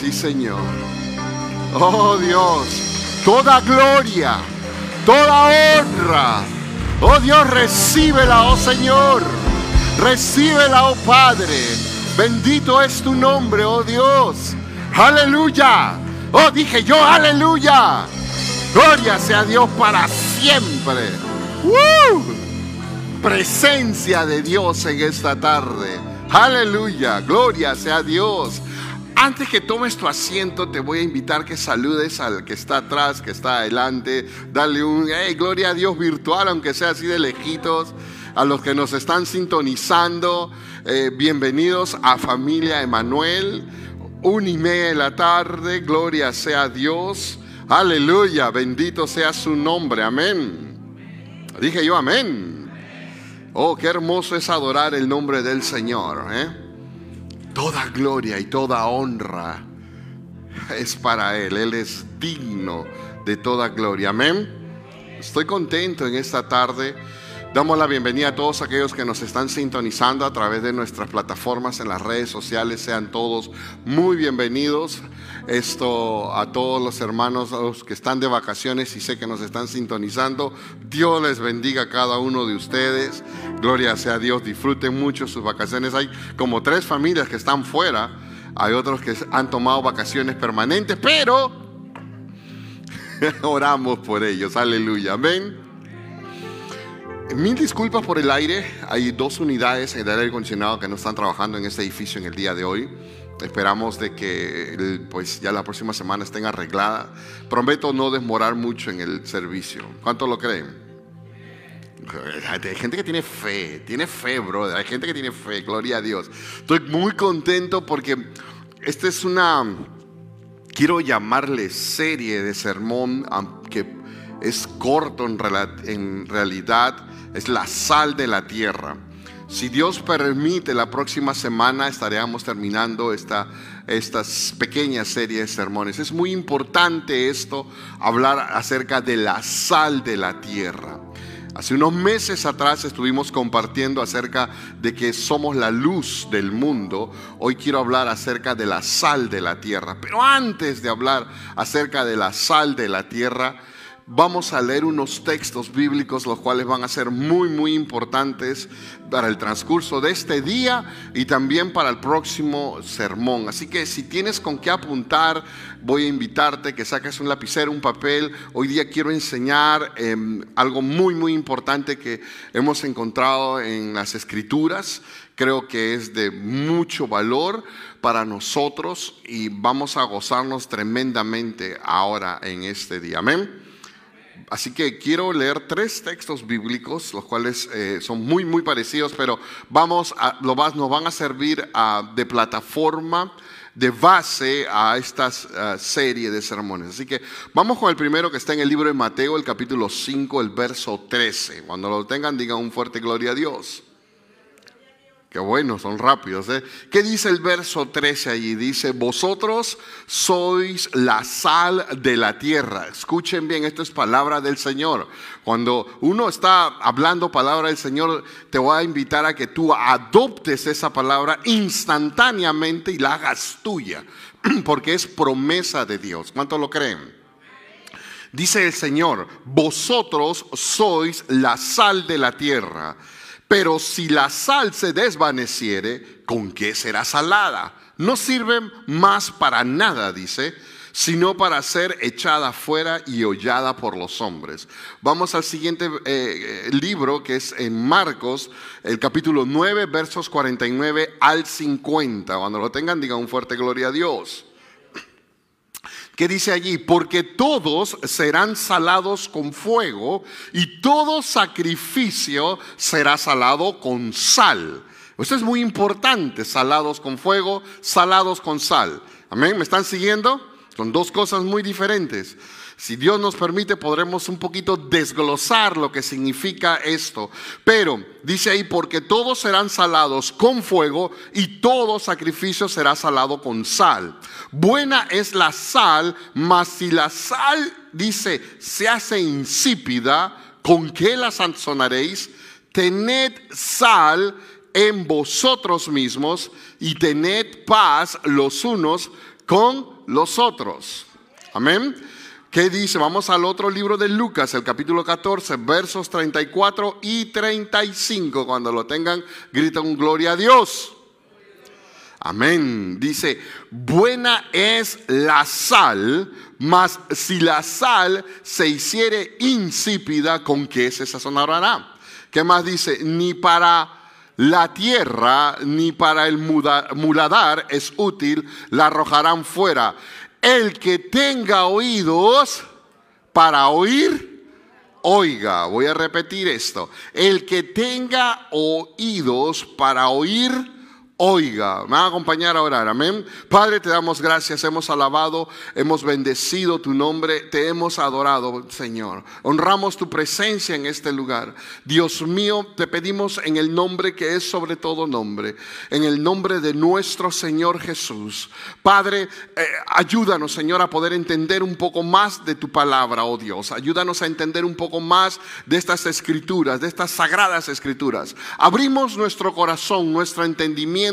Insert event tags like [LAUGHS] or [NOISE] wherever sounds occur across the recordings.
Sí, Señor. Oh Dios, toda gloria, toda honra. Oh Dios, recíbela, oh Señor. Recíbela, oh Padre. Bendito es tu nombre, oh Dios. Aleluya. Oh, dije yo, aleluya. Gloria sea Dios para siempre. Presencia de Dios en esta tarde. Aleluya. Gloria sea Dios. Antes que tomes tu asiento, te voy a invitar que saludes al que está atrás, que está adelante. Dale un, hey, gloria a Dios virtual, aunque sea así de lejitos. A los que nos están sintonizando, eh, bienvenidos a Familia Emanuel. Una y media de la tarde, gloria sea Dios. Aleluya, bendito sea su nombre, amén. Dije yo, amén. Oh, qué hermoso es adorar el nombre del Señor. ¿eh? Toda gloria y toda honra es para Él. Él es digno de toda gloria. Amén. Estoy contento en esta tarde. Damos la bienvenida a todos aquellos que nos están sintonizando a través de nuestras plataformas en las redes sociales. Sean todos muy bienvenidos. Esto a todos los hermanos los que están de vacaciones y sé que nos están sintonizando. Dios les bendiga a cada uno de ustedes. Gloria sea Dios. Disfruten mucho sus vacaciones. Hay como tres familias que están fuera. Hay otros que han tomado vacaciones permanentes, pero [LAUGHS] oramos por ellos. Aleluya. Amén. Mil disculpas por el aire. Hay dos unidades de aire acondicionado que no están trabajando en este edificio en el día de hoy. Esperamos de que pues ya la próxima semana estén arregladas. Prometo no desmorar mucho en el servicio. ¿Cuánto lo creen? Hay gente que tiene fe, tiene fe, brother. Hay gente que tiene fe, gloria a Dios. Estoy muy contento porque esta es una, quiero llamarle serie de sermón, que es corto en, en realidad, es la sal de la tierra. Si Dios permite, la próxima semana estaremos terminando esta, esta pequeña serie de sermones. Es muy importante esto, hablar acerca de la sal de la tierra. Hace unos meses atrás estuvimos compartiendo acerca de que somos la luz del mundo. Hoy quiero hablar acerca de la sal de la tierra. Pero antes de hablar acerca de la sal de la tierra, vamos a leer unos textos bíblicos, los cuales van a ser muy, muy importantes para el transcurso de este día y también para el próximo sermón. Así que si tienes con qué apuntar, voy a invitarte que saques un lapicero, un papel. Hoy día quiero enseñar em, algo muy, muy importante que hemos encontrado en las escrituras. Creo que es de mucho valor para nosotros y vamos a gozarnos tremendamente ahora en este día. Amén. Así que quiero leer tres textos bíblicos, los cuales eh, son muy, muy parecidos, pero vamos a, lo nos van a servir de plataforma, de base a esta serie de sermones. Así que vamos con el primero que está en el libro de Mateo, el capítulo 5, el verso 13. Cuando lo tengan, digan un fuerte gloria a Dios. Qué bueno, son rápidos. ¿eh? ¿Qué dice el verso 13 allí? Dice, vosotros sois la sal de la tierra. Escuchen bien, esto es palabra del Señor. Cuando uno está hablando palabra del Señor, te voy a invitar a que tú adoptes esa palabra instantáneamente y la hagas tuya, [CLEARS THROAT] porque es promesa de Dios. ¿Cuánto lo creen? Dice el Señor, vosotros sois la sal de la tierra. Pero si la sal se desvaneciere, ¿con qué será salada? No sirve más para nada, dice, sino para ser echada fuera y hollada por los hombres. Vamos al siguiente eh, eh, libro que es en Marcos, el capítulo 9, versos 49 al 50. Cuando lo tengan, digan un fuerte gloria a Dios. ¿Qué dice allí? Porque todos serán salados con fuego y todo sacrificio será salado con sal. Esto es muy importante, salados con fuego, salados con sal. Amén, ¿me están siguiendo? Son dos cosas muy diferentes. Si Dios nos permite, podremos un poquito desglosar lo que significa esto. Pero dice ahí, porque todos serán salados con fuego y todo sacrificio será salado con sal. Buena es la sal, mas si la sal, dice, se hace insípida, ¿con qué la sanzonaréis? Tened sal en vosotros mismos y tened paz los unos con los otros. Amén. ¿Qué dice? Vamos al otro libro de Lucas, el capítulo 14, versos 34 y 35. Cuando lo tengan, gritan gloria a Dios. Amén. Dice, buena es la sal, mas si la sal se hiciere insípida, ¿con qué se sazonará? ¿Qué más dice? Ni para la tierra ni para el muladar es útil, la arrojarán fuera. El que tenga oídos para oír, oiga. Voy a repetir esto. El que tenga oídos para oír, oiga. Me va a acompañar a orar, amén. Padre, te damos gracias, hemos alabado, hemos bendecido tu nombre, te hemos adorado, Señor. Honramos tu presencia en este lugar. Dios mío, te pedimos en el nombre que es sobre todo nombre, en el nombre de nuestro Señor Jesús. Padre, eh, ayúdanos, Señor, a poder entender un poco más de tu palabra, oh Dios. Ayúdanos a entender un poco más de estas escrituras, de estas sagradas escrituras. Abrimos nuestro corazón, nuestro entendimiento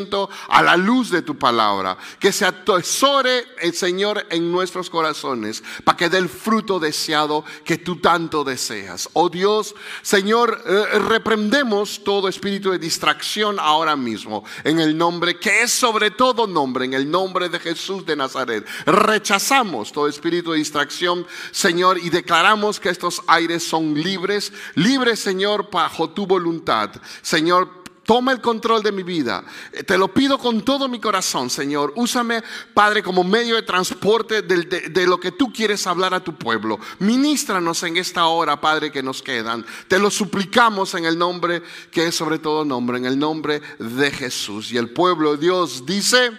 a la luz de tu palabra. Que se atesore el Señor en nuestros corazones para que dé el fruto deseado que tú tanto deseas. Oh Dios, Señor, eh, reprendemos todo espíritu de distracción ahora mismo en el nombre que es sobre todo nombre, en el nombre de Jesús de Nazaret. Rechazamos todo espíritu de distracción, Señor, y declaramos que estos aires son libres, libres, Señor, bajo tu voluntad. Señor, Toma el control de mi vida. Eh, te lo pido con todo mi corazón, Señor. Úsame, Padre, como medio de transporte de, lo que tú quieres hablar a tu pueblo. Ministranos en esta hora, Padre, que nos quedan. Te lo suplicamos en el nombre que es sobre todo nombre, en el nombre de Jesús. Y el pueblo de Dios dice,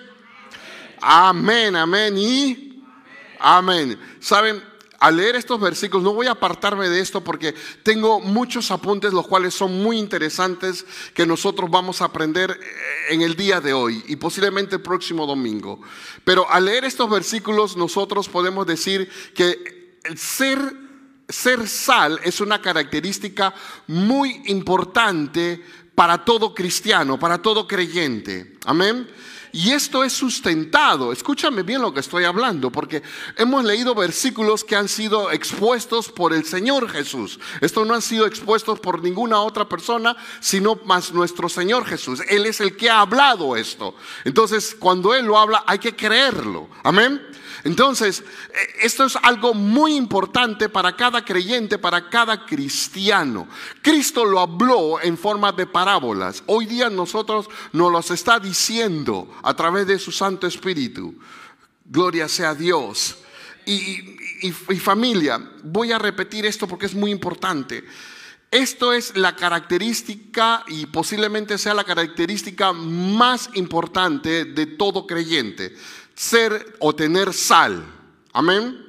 amén, amén y amén. ¿Saben? Al leer estos versículos, no voy a apartarme de esto porque tengo muchos apuntes, los cuales son muy interesantes, que nosotros vamos a aprender eh, en el día de hoy y posiblemente el próximo domingo. Pero al leer estos versículos, nosotros podemos decir que el ser, ser sal es una característica muy importante para todo cristiano, para todo creyente. Amén. Y esto es sustentado, escúchame bien lo que estoy hablando, porque hemos leído versículos que han sido expuestos por el Señor Jesús. Esto no han sido expuestos por ninguna otra persona, sino más nuestro Señor Jesús. Él es el que ha hablado esto. Entonces, cuando Él lo habla, hay que creerlo. Amén. Entonces, e, esto es algo muy importante para cada creyente, para cada cristiano. Cristo lo habló en forma de parábolas. Hoy día nosotros nos los está diciendo a través de su Santo Espíritu. Gloria sea a Dios. Y, familia, voy a repetir esto porque es muy importante. Esto es la característica y posiblemente sea la característica más importante de todo creyente ser o tener sal. Amén.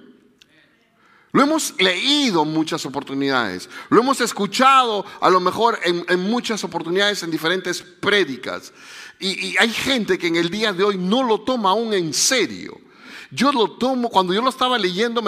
Lo hemos leído muchas oportunidades, lo hemos escuchado a lo mejor en, muchas oportunidades en diferentes prédicas. y, hay gente que en el día de hoy no lo toma aún en serio. Yo lo tomo, cuando yo lo estaba leyendo,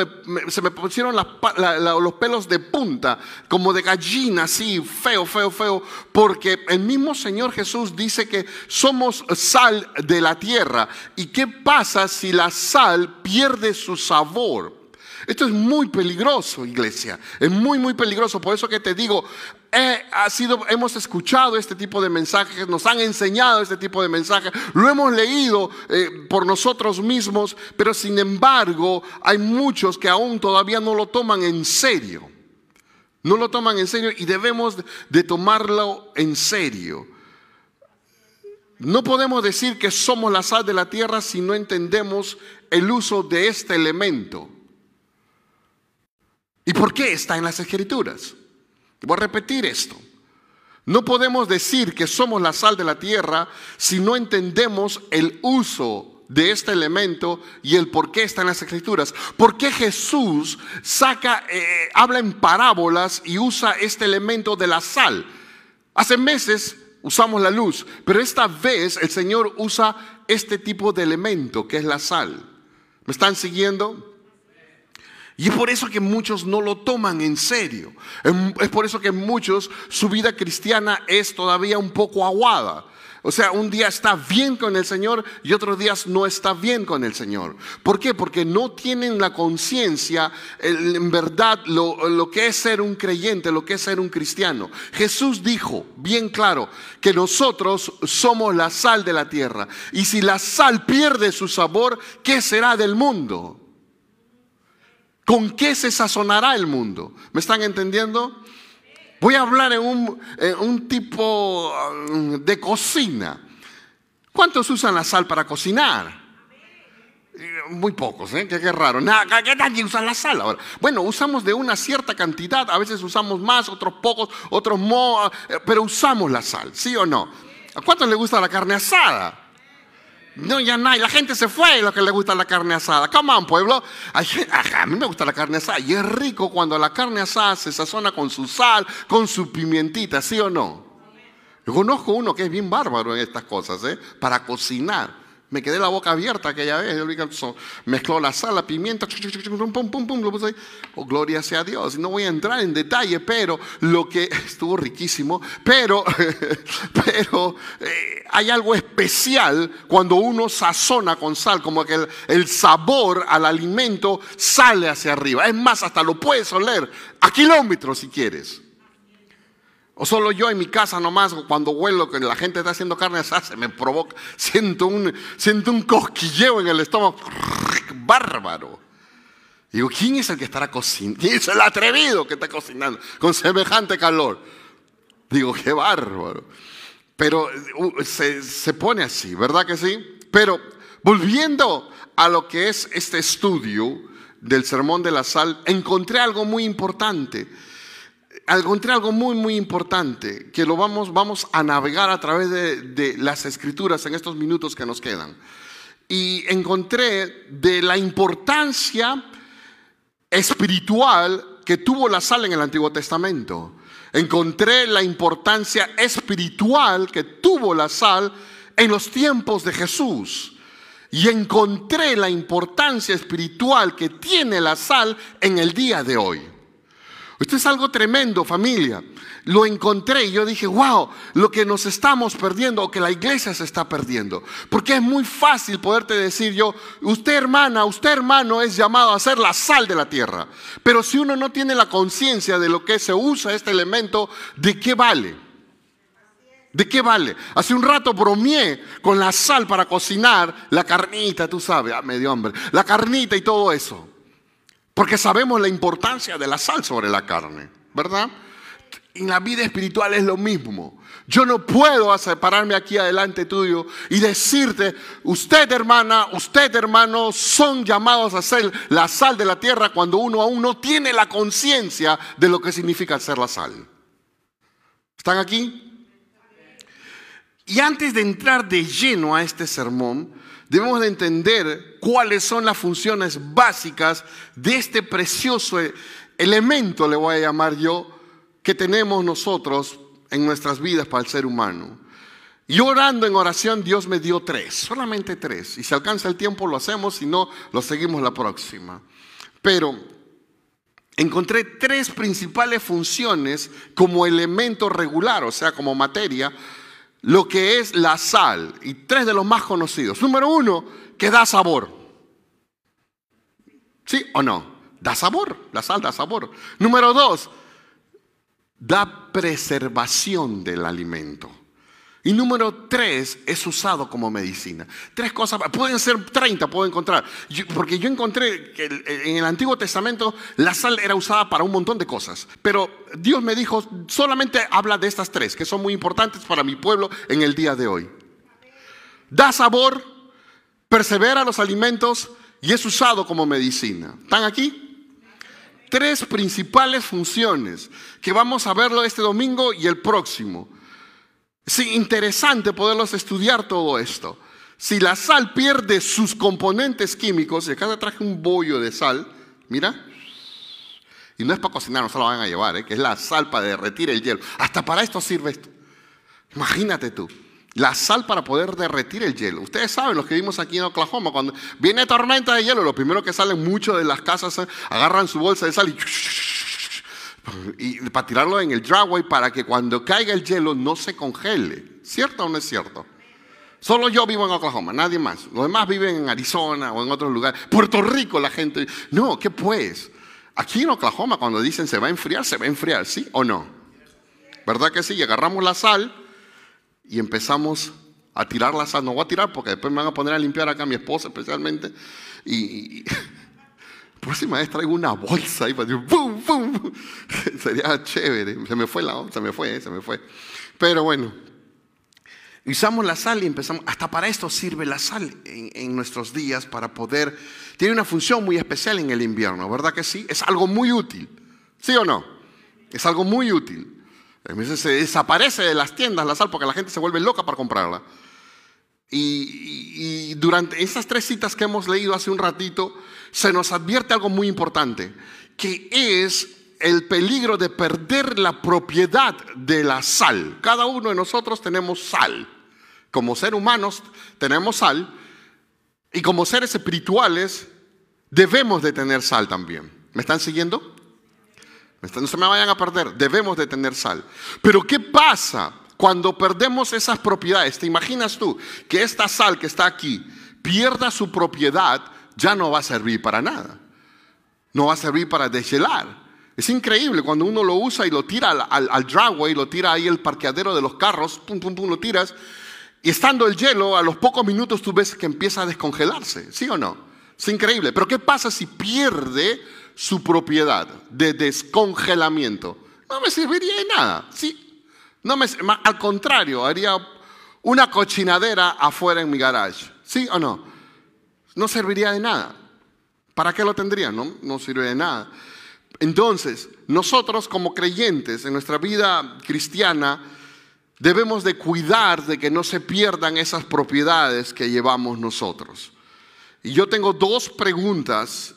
se me pusieron los pelos de punta, como de gallina, así, feo, feo, feo, porque el mismo Señor Jesús dice que somos sal de la tierra. ¿Y qué pasa si la sal pierde su sabor? Esto es muy peligroso, iglesia. Es muy, muy peligroso. Por eso que te digo, hemos escuchado este tipo de mensajes, nos han enseñado este tipo de mensajes, lo hemos leído eh, por nosotros mismos, pero sin embargo hay muchos que aún todavía no lo toman en serio. No lo toman en serio y debemos de tomarlo en serio. No podemos decir que somos la sal de la tierra si no entendemos el uso de este elemento. ¿Y por qué está en las escrituras? Voy a repetir esto. No podemos decir que somos la sal de la tierra si no entendemos el uso de este elemento y el por qué está en las escrituras. ¿Por qué Jesús saca, eh, habla en parábolas y usa este elemento de la sal? Hace meses usamos la luz, pero esta vez el Señor usa este tipo de elemento que es la sal. ¿Me están siguiendo? Y es por eso que muchos no lo toman en serio. Es por eso que muchos su vida cristiana es todavía un poco aguada. O sea, un día está bien con el Señor y otros días no está bien con el Señor. ¿Por qué? Porque no tienen la conciencia, en verdad, lo, lo, que es ser un creyente, lo que es ser un cristiano. Jesús dijo, bien claro, que nosotros somos la sal de la tierra. Y si la sal pierde su sabor, ¿qué será del mundo? ¿Con qué se sazonará el mundo? ¿Me están entendiendo? Voy a hablar en un, tipo um, de cocina. ¿Cuántos usan la sal para cocinar? Muy pocos, ¿eh? Qué, raro. Nada, ¿Qué usa la sal ahora? Bueno, usamos de una cierta cantidad, a veces usamos más, otros pocos, otros no, eh, pero usamos la sal, ¿sí o no? ¿A cuántos le gusta la carne asada? No, ya no La gente se fue lo que le gusta la carne asada. Come on, pueblo. [LAUGHS] A mí me gusta la carne asada. Y es rico cuando la carne asada se sazona con su sal, con su pimientita, ¿sí o no? Yo conozco uno que es bien bárbaro en estas cosas, ¿eh? Para cocinar. Me quedé la boca abierta aquella vez. Mezcló la sal, la pimienta, pum, pum, pum, lo puse ahí. Oh, gloria sea Dios. No voy a entrar en detalle, pero lo que [LAUGHS] estuvo riquísimo. Pero, [LAUGHS] pero eh, hay algo especial cuando uno sazona con sal, como que el sabor al alimento sale hacia arriba. Es más, hasta lo puedes oler a kilómetros si quieres. O solo yo en mi casa nomás, cuando huelo que la gente está haciendo carne asada, se me provoca, siento un, siento un cosquilleo en el estómago, bárbaro. Digo, ¿quién es el que estará cocinando? ¿Quién es el atrevido que está cocinando con semejante calor? Digo, qué bárbaro. Pero uh, se, se pone así, ¿verdad que sí? Pero volviendo a lo que es este estudio del sermón de la sal, encontré algo muy importante encontré algo muy, muy importante, que lo vamos, vamos a navegar a través de, de las escrituras en estos minutos que nos quedan. Y encontré de la importancia espiritual que tuvo la sal en el Antiguo Testamento. Encontré la importancia espiritual que tuvo la sal en los tiempos de Jesús. Y encontré la importancia espiritual que tiene la sal en el día de hoy. Esto es algo tremendo, familia. Lo encontré y yo dije, wow, lo que nos estamos perdiendo o que la iglesia se está perdiendo. Porque es muy fácil poderte decir yo, usted hermana, usted hermano es llamado a ser la sal de la tierra. Pero si uno no tiene la conciencia de lo que se usa este elemento, ¿de qué vale? ¿De qué vale? Hace un rato bromeé con la sal para cocinar la carnita, tú sabes, ah, medio hombre, la carnita y todo eso. Porque sabemos la importancia de la sal sobre la carne, ¿verdad? En la vida espiritual es lo mismo. Yo no puedo separarme aquí adelante tuyo y decirte, usted hermana, usted hermano, son llamados a ser la sal de la tierra cuando uno aún no tiene la conciencia de lo que significa ser la sal. ¿Están aquí? Y antes de entrar de lleno a este sermón, debemos de entender cuáles son las funciones básicas de este precioso elemento, le voy a llamar yo, que tenemos nosotros en nuestras vidas para el ser humano. Y orando en oración, Dios me dio tres, solamente tres. Y si alcanza el tiempo, lo hacemos, si no, lo seguimos la próxima. Pero encontré tres principales funciones como elemento regular, o sea, como materia, lo que es la sal y tres de los más conocidos. Número uno, que da sabor. ¿Sí o no? Da sabor, la sal da sabor. Número dos, da preservación del alimento. Y número tres, es usado como medicina. Tres cosas, pueden ser 30, puedo encontrar. porque yo encontré que en el Antiguo Testamento la sal era usada para un montón de cosas. Pero Dios me dijo, solamente habla de estas tres, que son muy importantes para mi pueblo en el día de hoy. Da sabor, persevera los alimentos y es usado como medicina. ¿Están aquí? Tres principales funciones que vamos a verlo este domingo y el próximo. Es interesante poderlos estudiar todo esto. Si la sal pierde sus componentes químicos, y acá traje un bollo de sal, mira, y no es para cocinar, no se lo van a llevar, ¿eh? que es la sal para derretir el hielo. Hasta para esto sirve esto. Imagínate tú, la sal para poder derretir el hielo. Ustedes saben, los que vimos aquí en Oklahoma, cuando viene tormenta de hielo, lo primero que salen muchos de las casas agarran su bolsa de sal y y para tirarlo en el driveway para que cuando caiga el hielo no se congele. ¿Cierto o no es cierto? Solo yo vivo en Oklahoma, nadie más. Los demás viven en Arizona o en otros lugares. Puerto Rico la gente. No, ¿qué pues? Aquí en Oklahoma cuando dicen se va a enfriar, se va a enfriar, ¿sí o no? ¿Verdad que sí? Y agarramos la sal y empezamos a tirar la sal. No voy a tirar porque después me van a poner a limpiar acá mi esposa especialmente. Y, próxima vez traigo una bolsa ahí para decir, ¡bum, bum! [LAUGHS] Sería chévere. Se me fue la se me fue, se me fue. Pero bueno, usamos la sal y empezamos, hasta para esto sirve la sal en, nuestros días para poder, tiene una función muy especial en el invierno, ¿verdad que sí? Es algo muy útil, ¿sí o no? Es algo muy útil. A veces se desaparece de las tiendas la sal porque la gente se vuelve loca para comprarla. Y, durante esas tres citas que hemos leído hace un ratito, se nos advierte algo muy importante, que es el peligro de perder la propiedad de la sal. Cada uno de nosotros tenemos sal. Como seres humanos tenemos sal y como seres espirituales debemos de tener sal también. ¿Me están siguiendo? No se me vayan a perder, debemos de tener sal. Pero ¿qué pasa cuando perdemos esas propiedades? ¿Te imaginas tú que esta sal que está aquí pierda su propiedad? Ya no va a servir para nada. No va a servir para deshelar es increíble cuando uno lo usa y lo tira al, dragway, lo tira ahí el parqueadero de los carros, pum, pum, pum, lo tiras. Y estando el hielo, a los pocos minutos tú ves que empieza a descongelarse, ¿sí o no? Es increíble. Pero ¿qué pasa si pierde su propiedad de descongelamiento? No me serviría de nada, ¿sí? No me, al contrario, haría una cochinadera afuera en mi garage, ¿sí o no? No serviría de nada. ¿Para qué lo tendría? No, no sirve de nada. Entonces, nosotros como creyentes en nuestra vida cristiana debemos de cuidar de que no se pierdan esas propiedades que llevamos nosotros. Y yo tengo dos preguntas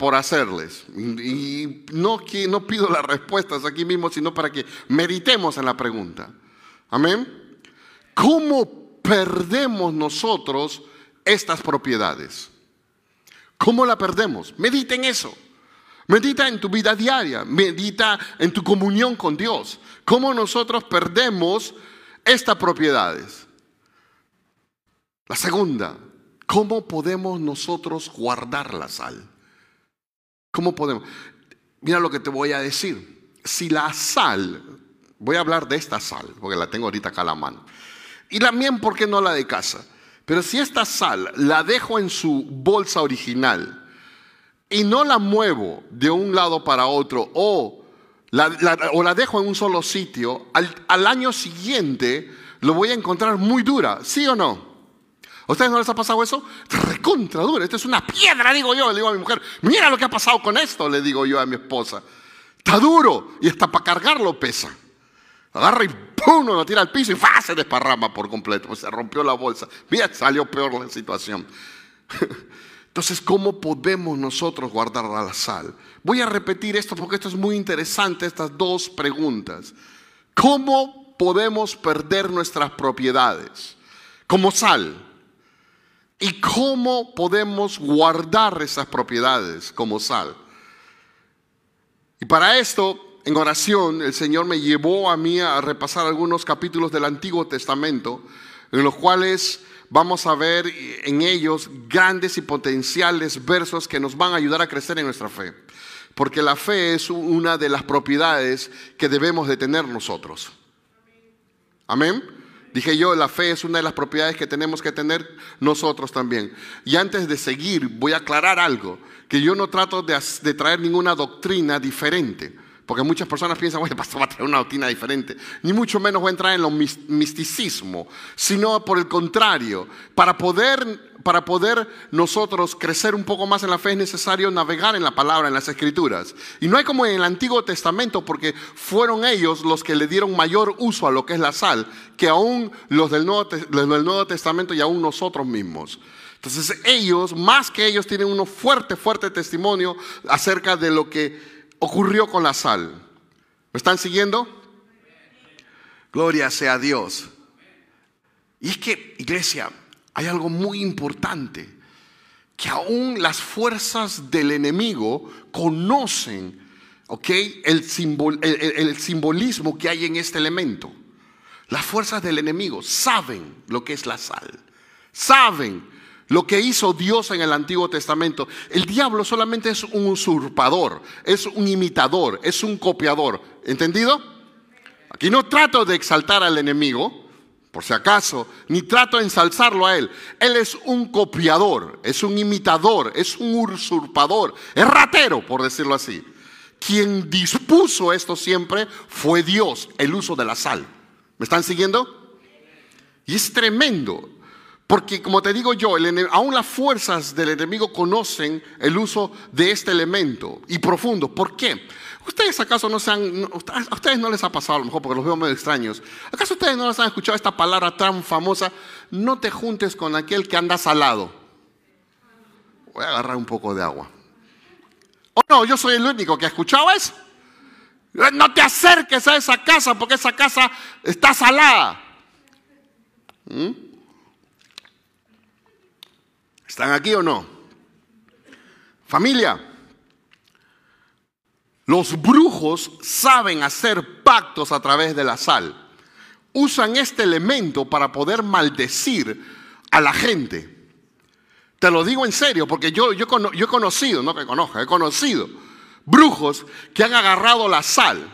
por hacerles. Y no, no pido las respuestas aquí mismo, sino para que meditemos en la pregunta. Amén. ¿Cómo perdemos nosotros estas propiedades? ¿Cómo la perdemos? Mediten eso. Medita en tu vida diaria, medita en tu comunión con Dios. ¿Cómo nosotros perdemos estas propiedades? La segunda, ¿cómo podemos nosotros guardar la sal? ¿Cómo podemos? Mira lo que te voy a decir. Si la sal, voy a hablar de esta sal, porque la tengo ahorita acá a la mano. Y también, ¿por qué no la de casa? Pero si esta sal la dejo en su bolsa original, y no la muevo de un lado para otro o la, o la dejo en un solo sitio, al, año siguiente lo voy a encontrar muy dura, ¿sí o no? ¿A ustedes no les ha pasado eso? Recontra dura, esto es una piedra, digo yo, le digo a mi mujer, mira lo que ha pasado con esto, le digo yo a mi esposa. Está duro y hasta para cargarlo pesa. Agarra y ¡pum! lo tira al piso y se desparrama por completo. Se rompió la bolsa. Mira, salió peor la situación. [LAUGHS] Entonces, ¿cómo podemos nosotros guardar la sal? Voy a repetir esto porque esto es muy interesante, estas dos preguntas. ¿Cómo podemos perder nuestras propiedades como sal? ¿Y cómo podemos guardar esas propiedades como sal? Y para esto, en oración, el Señor me llevó a mí a repasar algunos capítulos del Antiguo Testamento, en los cuales vamos a ver en ellos grandes y potenciales versos que nos van a ayudar a crecer en nuestra fe. Porque la fe es una de las propiedades que debemos de tener nosotros. Amén. Dije yo, la fe es una de las propiedades que tenemos que tener nosotros también. Y antes de seguir, voy a aclarar algo, que yo no trato de, traer ninguna doctrina diferente. Porque muchas personas piensan, bueno, el pastor va a traer una doctrina diferente. Ni mucho menos va a entrar en lo misticismo, sino por el contrario, para poder, para poder nosotros crecer un poco más en la fe es necesario navegar en la palabra, en las escrituras. Y no hay como en el Antiguo Testamento, porque fueron ellos los que le dieron mayor uso a lo que es la sal, que aún los del Nuevo, los del Nuevo Testamento y aún nosotros mismos. Entonces ellos, más que ellos, tienen un fuerte, fuerte testimonio acerca de lo que ocurrió con la sal. ¿Me están siguiendo? Gloria sea a Dios. Y es que, iglesia, hay algo muy importante, que aún las fuerzas del enemigo conocen, ¿ok? El, el simbolismo que hay en este elemento. Las fuerzas del enemigo saben lo que es la sal. Saben lo que hizo Dios en el Antiguo Testamento. El diablo solamente es un usurpador, es un imitador, es un copiador. ¿Entendido? Aquí no trato de exaltar al enemigo, por si acaso, ni trato de ensalzarlo a él. Él es un copiador, es un imitador, es un usurpador, es ratero, por decirlo así. Quien dispuso esto siempre fue Dios, el uso de la sal. ¿Me están siguiendo? Y es tremendo, porque como te digo yo, aún las fuerzas del enemigo conocen el uso de este elemento y profundo. ¿Por qué? ¿Ustedes acaso no se han, a ustedes no les ha pasado a lo mejor porque los veo medio extraños? ¿Acaso ustedes no les han escuchado esta palabra tan famosa? No te juntes con aquel que anda salado. Voy a agarrar un poco de agua. ¿O no? Yo soy el único que ha escuchado eso. No te acerques a esa casa porque esa casa está salada. ¿Mm? ¿Están aquí o no? Familia, los brujos saben hacer pactos a través de la sal. Usan este elemento para poder maldecir a la gente. Te lo digo en serio, porque yo, yo, he conocido, no que conozca, he conocido brujos que han agarrado la sal,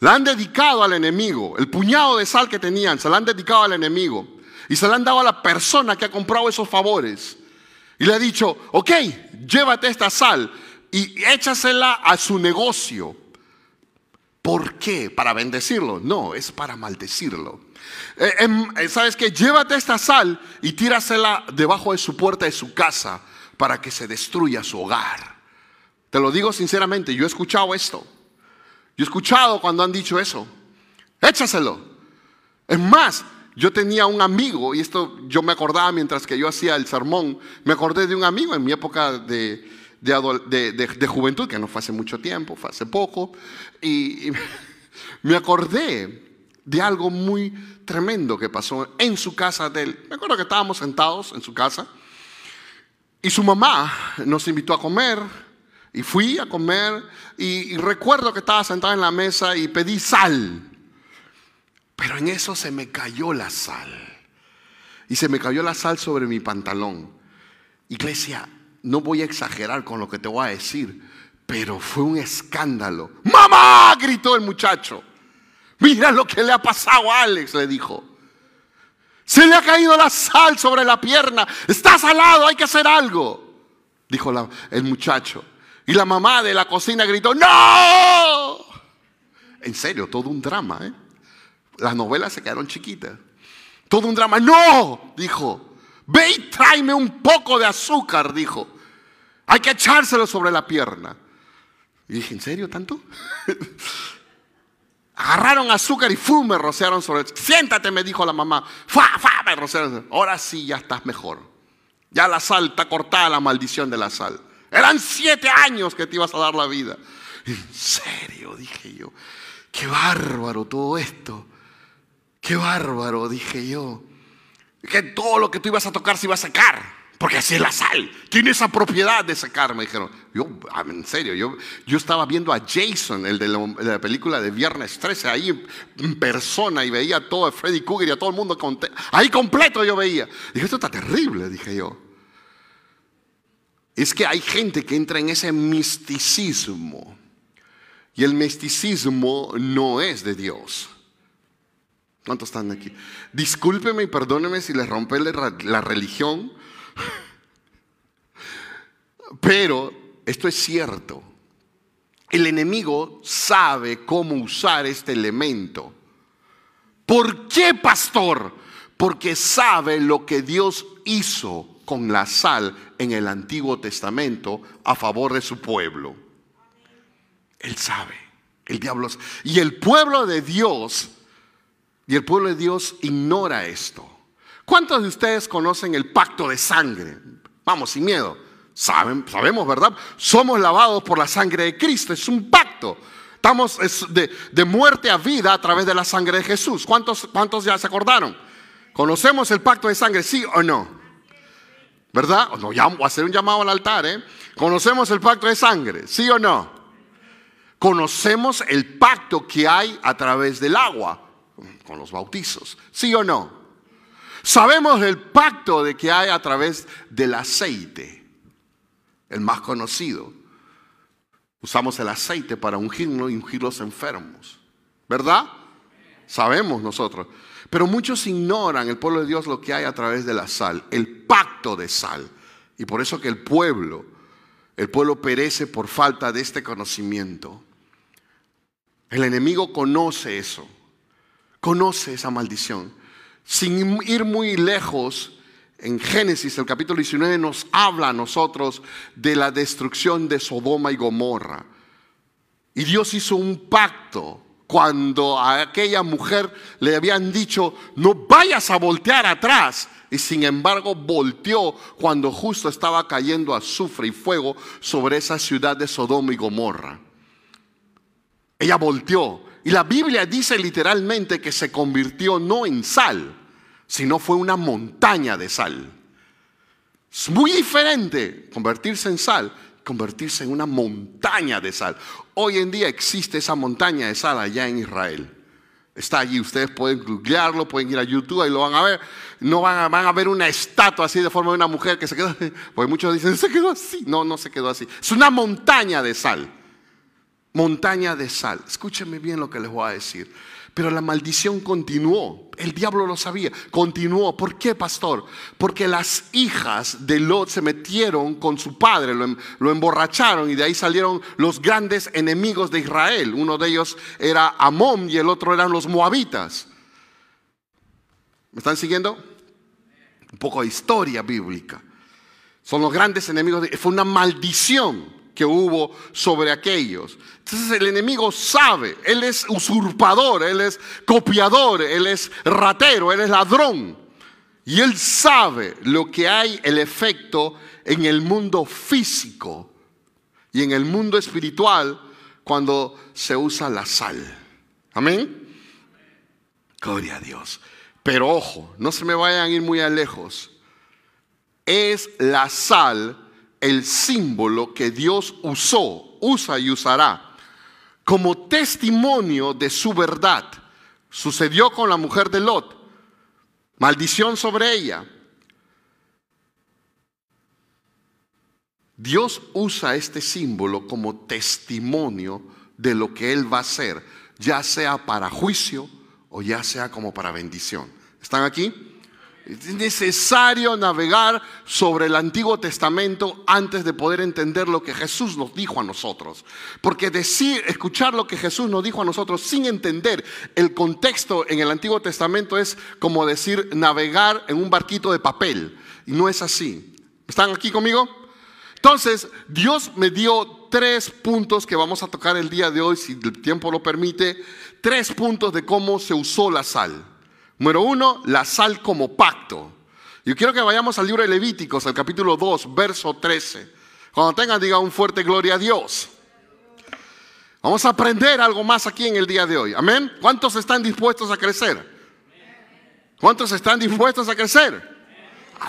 la han dedicado al enemigo, el puñado de sal que tenían, se la han dedicado al enemigo y se la han dado a la persona que ha comprado esos favores. Y le ha dicho, ok, llévate esta sal y échasela a su negocio. ¿Por qué? ¿Para bendecirlo? No, es para maldecirlo. Eh, em, eh, ¿Sabes qué? Llévate esta sal y tírasela debajo de su puerta de su casa para que se destruya su hogar. Te lo digo sinceramente, yo he escuchado esto. Yo he escuchado cuando han dicho eso. Échaselo. Es más, yo tenía un amigo, y esto yo me acordaba mientras que yo hacía el sermón, me acordé de un amigo en mi época de, de, juventud, que no fue hace mucho tiempo, fue hace poco, y, y [LAUGHS] me acordé de algo muy tremendo que pasó en su casa de él. Me acuerdo que estábamos sentados en su casa y su mamá nos invitó a comer y fui a comer y, recuerdo que estaba sentado en la mesa y pedí sal. Pero en eso se me cayó la sal. Y se me cayó la sal sobre mi pantalón. Iglesia, no voy a exagerar con lo que te voy a decir, pero fue un escándalo. ¡Mamá! gritó el muchacho. Mira lo que le ha pasado a Alex, le dijo. Se le ha caído la sal sobre la pierna. Está salado, hay que hacer algo. Dijo el muchacho. Y la mamá de la cocina gritó, ¡No! En serio, todo un drama, ¿eh? Las novelas se quedaron chiquitas. Todo un drama. ¡No! Dijo. Ve y tráeme un poco de azúcar, dijo. Hay que echárselo sobre la pierna. Y dije, ¿en serio tanto? [LAUGHS] Agarraron azúcar y ¡fum! me rociaron sobre el... Siéntate, me dijo la mamá. ¡Fa, fa! Me rociaron. Ahora sí ya estás mejor. Ya la sal está cortada, la maldición de la sal. Eran siete años que te ibas a dar la vida. En serio, dije yo. Qué bárbaro todo esto. Qué bárbaro, dije yo. Que todo lo que tú ibas a tocar se iba a secar. Porque así es la sal. Tiene esa propiedad de secar, me dijeron. Yo, ah, en serio, yo, yo estaba viendo a Jason, el de la, película de Viernes 13, ahí en persona y veía todo a Freddy Krueger y a todo el mundo. Ahí completo yo veía. Dije, esto está terrible, dije yo es que hay gente que entra en ese misticismo. Y el misticismo no es de Dios. ¿Cuántos están aquí? Discúlpeme y perdóneme si les rompe la religión. Pero esto es cierto. El enemigo sabe cómo usar este elemento. ¿Por qué, pastor? Porque sabe lo que Dios hizo con la sal en el Antiguo Testamento a favor de su pueblo. Él sabe, el diablo. Y el pueblo de Dios, y el pueblo de Dios ignora esto. ¿Cuántos de ustedes conocen el pacto de sangre? Vamos, sin miedo. Saben, sabemos, ¿verdad? Somos lavados por la sangre de Cristo. Es un pacto. Estamos de, de muerte a vida a través de la sangre de Jesús. ¿Cuántos, ¿Cuántos ya se acordaron? ¿Conocemos el pacto de sangre? ¿Sí o no? ¿Verdad? No, voy a hacer un llamado al altar, ¿eh? ¿Conocemos el pacto de sangre? ¿Sí o no? Conocemos el pacto que hay a través del agua. Con los bautizos. ¿Sí o no? Sabemos del pacto de que hay a través del aceite, el más conocido. Usamos el aceite para ungirnos y ungir los enfermos. ¿Verdad? Sabemos nosotros. Pero muchos ignoran, el pueblo de Dios, lo que hay a través de la sal, el pacto de sal. Y por eso que el pueblo, el pueblo perece por falta de este conocimiento. El enemigo conoce eso, conoce esa maldición. Sin ir muy lejos, en Génesis, el capítulo 19, nos habla a nosotros de la destrucción de Sodoma y Gomorra. Y Dios hizo un pacto cuando a aquella mujer le habían dicho, no vayas a voltear atrás. Y sin embargo volteó cuando justo estaba cayendo azufre y fuego sobre esa ciudad de Sodoma y Gomorra. Ella volteó. Y la Biblia dice literalmente que se convirtió no en sal, sino fue una montaña de sal. Es muy diferente convertirse en sal, convertirse en una montaña de sal. Hoy en día existe esa montaña de sal allá en Israel. Está allí, ustedes pueden googlearlo, pueden ir a YouTube y lo van a ver. No van a, ver una estatua así de forma de una mujer que se quedó, [LAUGHS] porque muchos dicen, se quedó así. No, no se quedó así. Es una montaña de sal. Montaña de sal. Escúchenme bien lo que les voy a decir. Pero la maldición continuó. El diablo lo sabía. Continuó. ¿Por qué, pastor? Porque las hijas de Lot se metieron con su padre, lo, em, lo, emborracharon y de ahí salieron los grandes enemigos de Israel. Uno de ellos era Amón y el otro eran los moabitas. ¿Me están siguiendo? Un poco de historia bíblica. Son los grandes enemigos. De, fue una maldición que hubo sobre aquellos. Entonces el enemigo sabe, él es usurpador, él es copiador, él es ratero, él es ladrón. Y él sabe lo que hay, el efecto en el mundo físico y en el mundo espiritual cuando se usa la sal. Amén. Gloria a Dios. Pero ojo, no se me vayan a ir muy a lejos. Es la sal el símbolo que Dios usó, usa y usará como testimonio de su verdad. Sucedió con la mujer de Lot. Maldición sobre ella. Dios usa este símbolo como testimonio de lo que Él va a hacer, ya sea para juicio o ya sea como para bendición. ¿Están aquí? Es necesario navegar sobre el Antiguo Testamento antes de poder entender lo que Jesús nos dijo a nosotros. Porque decir, escuchar lo que Jesús nos dijo a nosotros sin entender el contexto en el Antiguo Testamento es como decir navegar en un barquito de papel. Y no es así. ¿Están aquí conmigo? Entonces, Dios me dio tres puntos que vamos a tocar el día de hoy, si el tiempo lo permite. Tres puntos de cómo se usó la sal. Número uno, la sal como pacto. Yo quiero que vayamos al libro de Levíticos, al capítulo 2, verso 13. Cuando tengan, diga un fuerte gloria a Dios. Vamos a aprender algo más aquí en el día de hoy. Amén. ¿Cuántos están dispuestos a crecer? ¿Cuántos están dispuestos a crecer?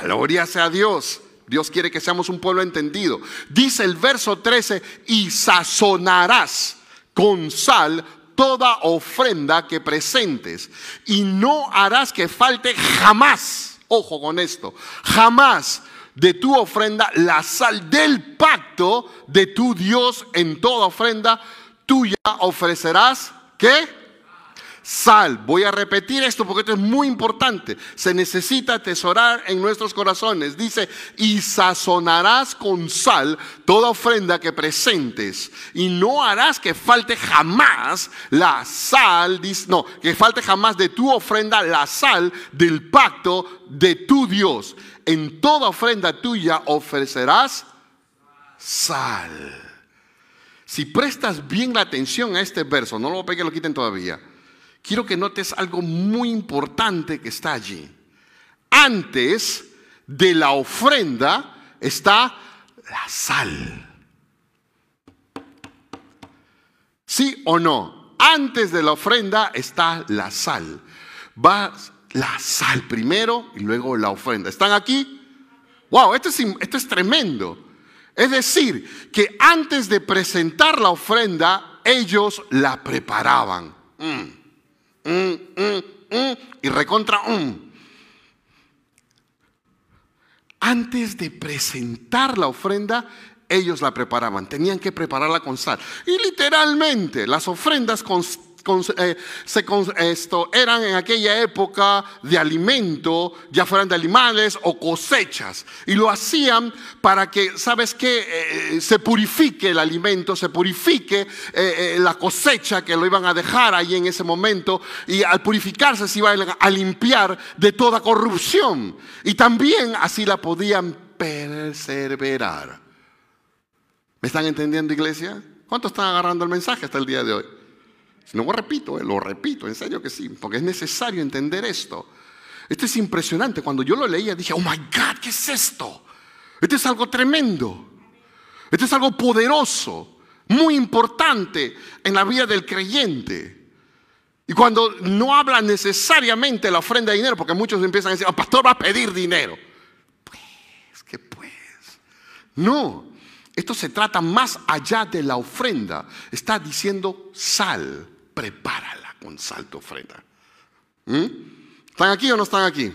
Gloria sea Dios. Dios quiere que seamos un pueblo entendido. Dice el verso 13, y sazonarás con sal toda ofrenda que presentes y no harás que falte jamás, ojo con esto, jamás de tu ofrenda la sal del pacto de tu Dios en toda ofrenda tuya ofrecerás, ¿qué? Sal. Voy a repetir esto porque esto es muy importante. Se necesita atesorar en nuestros corazones. Dice, y sazonarás con sal toda ofrenda que presentes. Y no harás que falte jamás la sal, no, que falte jamás de tu ofrenda la sal del pacto de tu Dios. En toda ofrenda tuya ofrecerás sal. Si prestas bien la atención a este verso, no lo que lo quiten todavía quiero que notes algo muy importante que está allí. Antes de la ofrenda está la sal. ¿Sí o no? Antes de la ofrenda está la sal. Va la sal primero y luego la ofrenda. ¿Están aquí? Wow, esto es, esto es tremendo. Es decir, que antes de presentar la ofrenda, ellos la preparaban. Mm. Mm, mm. y recontra um. Antes de presentar la ofrenda, ellos la preparaban. Tenían que prepararla con sal. Y literalmente las ofrendas con eh, se, esto, eran en aquella época de alimento, ya fueran de animales o cosechas. Y lo hacían para que, ¿sabes qué? Eh, se purifique el alimento, se purifique eh, la cosecha que lo iban a dejar ahí en ese momento. Y al purificarse se iban a limpiar de toda corrupción. Y también así la podían perseverar. ¿Me están entendiendo, iglesia? ¿Cuántos están agarrando el mensaje hasta el día de hoy? No lo repito, eh, lo repito, en serio que sí, porque es necesario entender esto. Esto es impresionante. Cuando yo lo leía dije, oh my God, ¿qué es esto? Esto es algo tremendo. Esto es algo poderoso, muy importante en la vida del creyente. Y cuando no habla necesariamente la ofrenda de dinero, porque muchos empiezan a decir, el pastor va a pedir dinero. Pues, que pues. No, esto se trata más allá de la ofrenda. Está diciendo sal prepárala con salto ofrenda. ¿Mm? ¿Están aquí o no están aquí?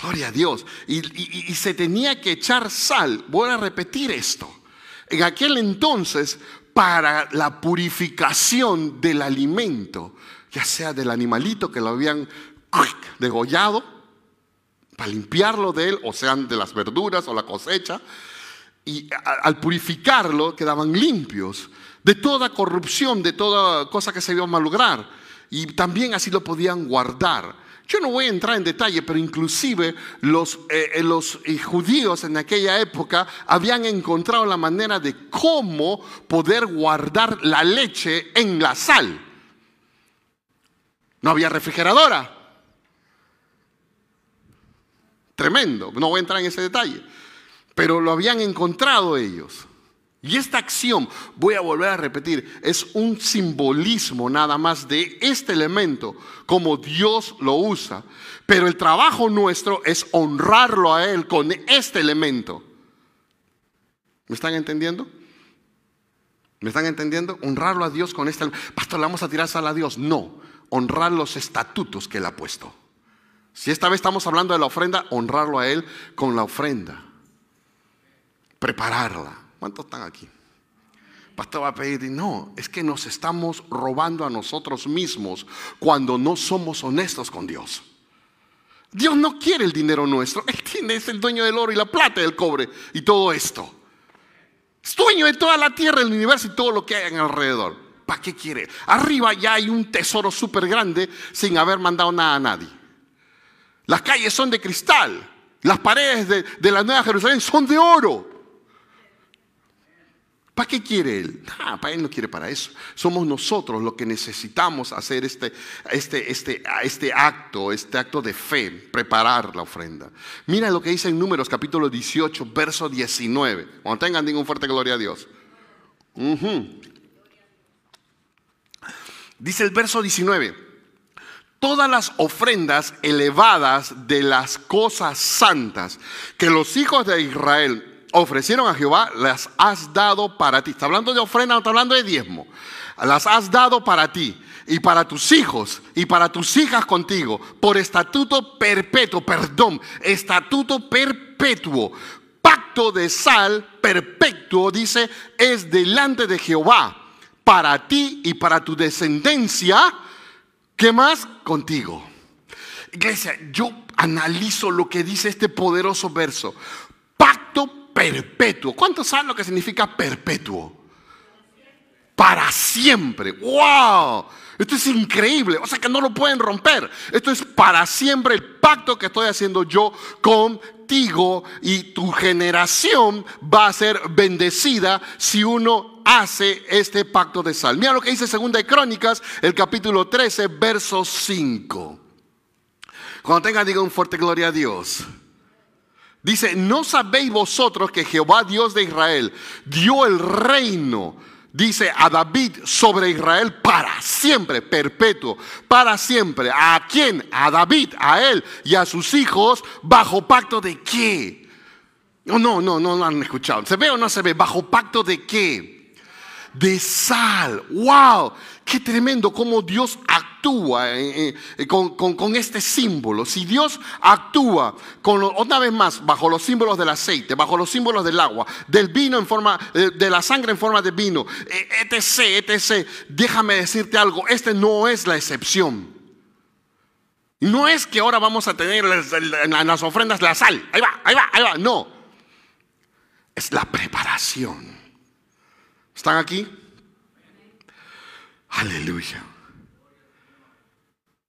Gloria a Dios. Y, y, se tenía que echar sal. Voy a repetir esto. En aquel entonces, para la purificación del alimento, ya sea del animalito que lo habían degollado, para limpiarlo de él, o sean de las verduras o la cosecha, y al purificarlo quedaban limpios de toda corrupción, de toda cosa que se iba a malograr. Y también así lo podían guardar. Yo no voy a entrar en detalle, pero inclusive los, eh, eh, eh, judíos en aquella época habían encontrado la manera de cómo poder guardar la leche en la sal. No había refrigeradora. Tremendo, no voy a entrar en ese detalle, pero lo habían encontrado ellos. Y esta acción, voy a volver a repetir, es un simbolismo nada más de este elemento, como Dios lo usa. Pero el trabajo nuestro es honrarlo a Él con este elemento. ¿Me están entendiendo? ¿Me están entendiendo? Honrarlo a Dios con este Pastor, ¿le vamos a tirar sal a Dios? No, honrar los estatutos que Él ha puesto. Si esta vez estamos hablando de la ofrenda, honrarlo a Él con la ofrenda. Prepararla ¿Cuántos están aquí? Pastor va a pedir, no, es que nos estamos robando a nosotros mismos cuando no somos honestos con Dios. Dios no quiere el dinero nuestro, [LAUGHS] Él es el dueño del oro y la plata y del cobre y todo esto. Es dueño de toda la tierra, el universo y todo lo que hay en alrededor. ¿Para qué quiere? Arriba ya hay un tesoro súper grande sin haber mandado nada a nadie. Las calles son de cristal, las paredes de, de la Nueva Jerusalén son de oro. ¿Para qué quiere Él? Ah, para Él no quiere para eso. Somos nosotros los que necesitamos hacer este, este, este, este acto, este acto de fe, preparar la ofrenda. Mira lo que dice en Números capítulo 18, verso 19. Cuando tengan, ningún fuerte gloria a Dios. Dice el verso 19. Todas las ofrendas elevadas de las cosas santas que los hijos de Israel ofrecieron a Jehová, las has dado para ti. Está hablando de ofrenda, no está hablando de diezmo. Las has dado para ti y para tus hijos y para tus hijas contigo, por estatuto perpetuo, perdón, estatuto perpetuo. Pacto de sal perpetuo, dice, es delante de Jehová, para ti y para tu descendencia. ¿Qué más? Contigo. Iglesia, yo analizo lo que dice este poderoso verso. Pacto perpetuo. ¿Cuántos saben lo que significa perpetuo? Para siempre. ¡Wow! Esto es increíble. O sea que no lo pueden romper. Esto es para siempre el pacto que estoy haciendo yo contigo y tu generación va a ser bendecida si uno hace este pacto de sal. Mira lo que dice Segunda de Crónicas, el capítulo 13, verso 5. Cuando tengan, diga un fuerte gloria a Dios. Dice, ¿no sabéis vosotros que Jehová Dios de Israel dio el reino, dice, a David sobre Israel para siempre, perpetuo, para siempre? ¿A quién? A David, a él y a sus hijos, bajo pacto de qué? No, no, no, no lo han escuchado. ¿Se ve o no se ve? ¿Bajo pacto de qué? De sal. ¡Wow! Qué tremendo cómo Dios actúa actúa con, este símbolo, si Dios actúa con, otra vez más bajo los símbolos del aceite, bajo los símbolos del agua, del vino en forma, eh, de la sangre en forma de vino, eh, etc., etc., déjame decirte algo, este no es la excepción. No es que ahora vamos a tener en las ofrendas la sal. Ahí va, ahí va, ahí va. No. Es la preparación. ¿Están aquí? Aleluya.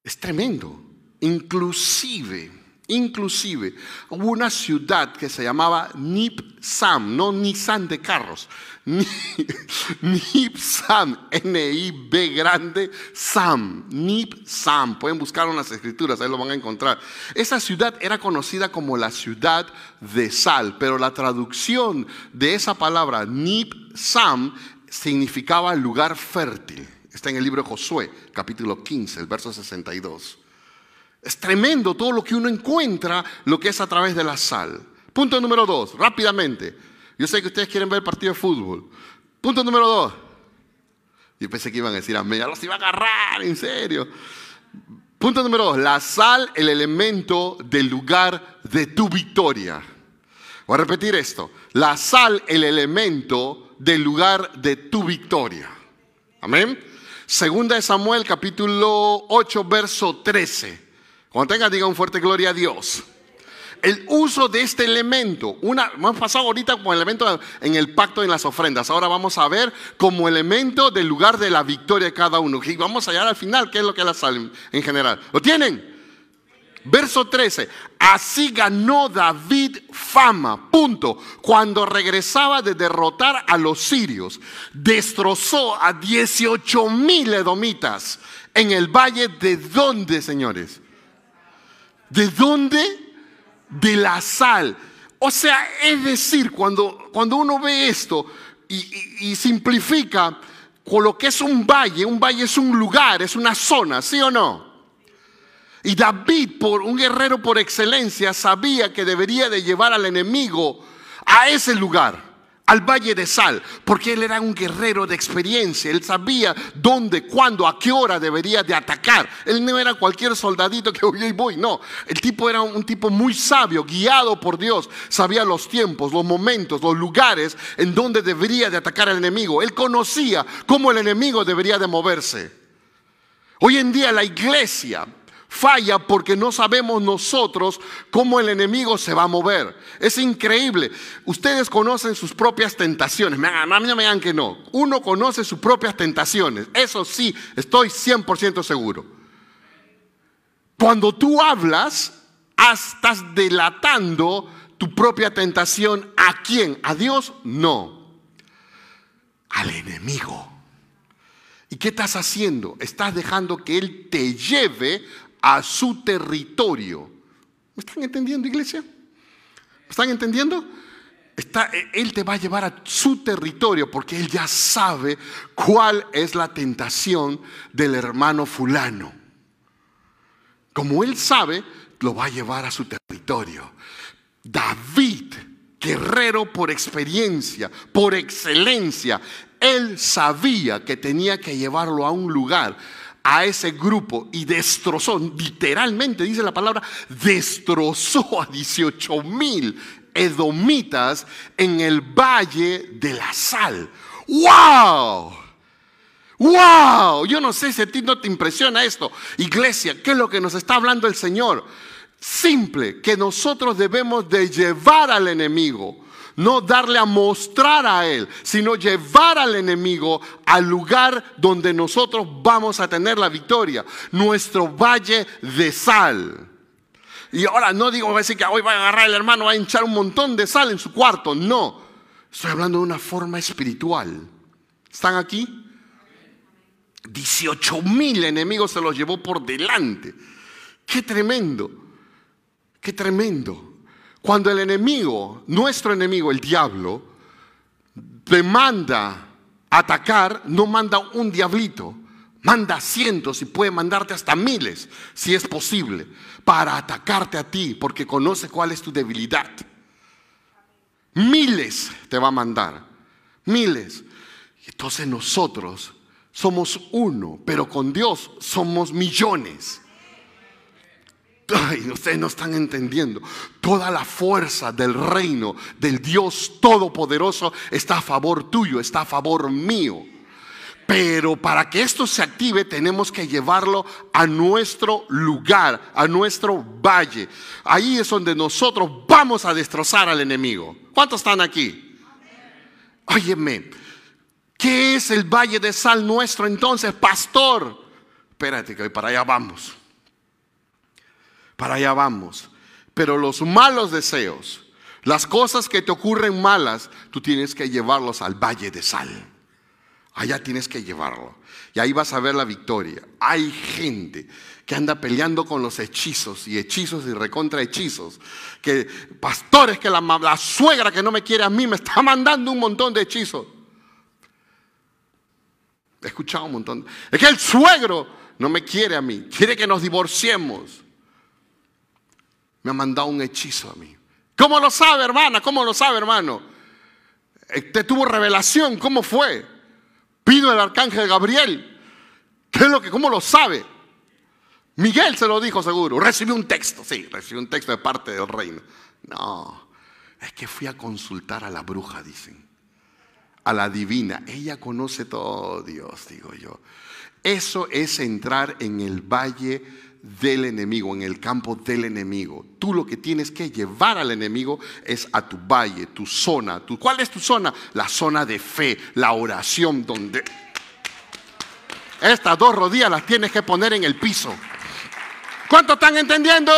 Es tremendo. Inclusive, inclusive, hubo una ciudad que se llamaba Nipsam, no Nissan de carros. [LAUGHS] Nipsam, N-I-B grande, Sam, Nipsam. Pueden buscar en las escrituras, ahí lo van a encontrar. Esa ciudad era conocida como la ciudad de sal, pero la traducción de esa palabra, Nipsam, significaba lugar fértil. Está en el libro de Josué, capítulo 15, el verso 62. Es tremendo todo lo que uno encuentra, lo que es a través de la sal. Punto número dos, rápidamente. Yo sé que ustedes quieren ver el partido de fútbol. Punto número dos. Yo pensé que iban a decir amén, ya los iba a agarrar, en serio. Punto número dos, la sal, el elemento del lugar de tu victoria. Voy a repetir esto. La sal, el elemento del lugar de tu victoria. Amén. Segunda de Samuel capítulo 8 verso 13. Cuando tenga diga un fuerte gloria a Dios. El uso de este elemento, una, hemos pasado ahorita como elemento en el pacto en las ofrendas, ahora vamos a ver como elemento del lugar de la victoria de cada uno. Y vamos a hallar al final qué es lo que la sal en general. ¿Lo tienen? Verso 13, así ganó David fama, punto. Cuando regresaba de derrotar a los sirios, destrozó a 18 mil edomitas en el valle de dónde, señores? ¿De dónde? De la sal. O sea, es decir, cuando, cuando uno ve esto y, y simplifica con lo que es un valle, un valle es un lugar, es una zona, ¿sí o no? Y David, por un guerrero por excelencia, sabía que debería de llevar al enemigo a ese lugar, al Valle de Sal, porque él era un guerrero de experiencia, él sabía dónde, cuándo, a qué hora debería de atacar. Él no era cualquier soldadito que hoy voy, no. El tipo era un tipo muy sabio, guiado por Dios, sabía los tiempos, los momentos, los lugares en donde debería de atacar al enemigo. Él conocía cómo el enemigo debería de moverse. Hoy en día la iglesia falla porque no sabemos nosotros cómo el enemigo se va a mover. Es increíble. Ustedes conocen sus propias tentaciones. Mí no me digan que no. Uno conoce sus propias tentaciones. Eso sí, estoy 100% seguro. Cuando tú hablas, estás delatando tu propia tentación. ¿A quién? ¿A Dios? No. Al enemigo. ¿Y qué estás haciendo? Estás dejando que Él te lleve a su territorio. ¿Me están entendiendo, iglesia? ¿Me están entendiendo? Está, él te va a llevar a su territorio porque Él ya sabe cuál es la tentación del hermano fulano. Como Él sabe, lo va a llevar a su territorio. David, guerrero por experiencia, por excelencia, Él sabía que tenía que llevarlo a un lugar a ese grupo y destrozó, literalmente dice la palabra, destrozó a 18 mil edomitas en el valle de la sal. ¡Wow! ¡Wow! Yo no sé si a ti no te impresiona esto. Iglesia, ¿qué es lo que nos está hablando el Señor? Simple, que nosotros debemos de llevar al enemigo no darle a mostrar a Él, sino llevar al enemigo al lugar donde nosotros vamos a tener la victoria, nuestro valle de sal. Y ahora no digo, decir que hoy va a agarrar el hermano, va a hinchar un montón de sal en su cuarto, no. Estoy hablando de una forma espiritual. ¿Están aquí? 18 mil enemigos se los llevó por delante. Qué tremendo, qué tremendo. Cuando el enemigo, nuestro enemigo, el diablo, demanda atacar, no manda un diablito, manda cientos y puede mandarte hasta miles, si es posible, para atacarte a ti, porque conoce cuál es tu debilidad. Miles te va a mandar, miles. Entonces nosotros somos uno, pero con Dios somos millones. Ay, ustedes no están entendiendo. Toda la fuerza del reino del Dios Todopoderoso está a favor tuyo, está a favor mío. Pero para que esto se active tenemos que llevarlo a nuestro lugar, a nuestro valle. Ahí es donde nosotros vamos a destrozar al enemigo. ¿Cuántos están aquí? Óyeme, ¿qué es el valle de sal nuestro entonces, pastor? Espérate que para allá vamos. Para allá vamos. Pero los malos deseos, las cosas que te ocurren malas, tú tienes que llevarlos al valle de sal. Allá tienes que llevarlo. Y ahí vas a ver la victoria. Hay gente que anda peleando con los hechizos y hechizos y recontra hechizos. Que pastores, que la, la suegra que no me quiere a mí me está [LAUGHS] mandando un montón de hechizos. He escuchado un montón. Es que el suegro no me quiere a mí, quiere que nos divorciemos. Me ha mandado un hechizo a mí. ¿Cómo lo sabe, hermana? ¿Cómo lo sabe, hermano? ¿Te tuvo revelación? ¿Cómo fue? Pido el arcángel Gabriel. ¿Qué es lo que, cómo lo sabe? Miguel se lo dijo seguro. Recibió un texto, sí, recibió un texto de parte del reino. No, es que fui a consultar a la bruja, dicen. A la divina. Ella conoce todo Dios, digo yo. Eso es entrar en el valle del enemigo, en el campo del enemigo. Tú lo que tienes que llevar al enemigo es a tu valle, tu zona. Tu, ¿Cuál es tu zona? La zona de fe, la oración donde estas dos rodillas las tienes que poner en el piso. ¿Cuánto están entendiendo?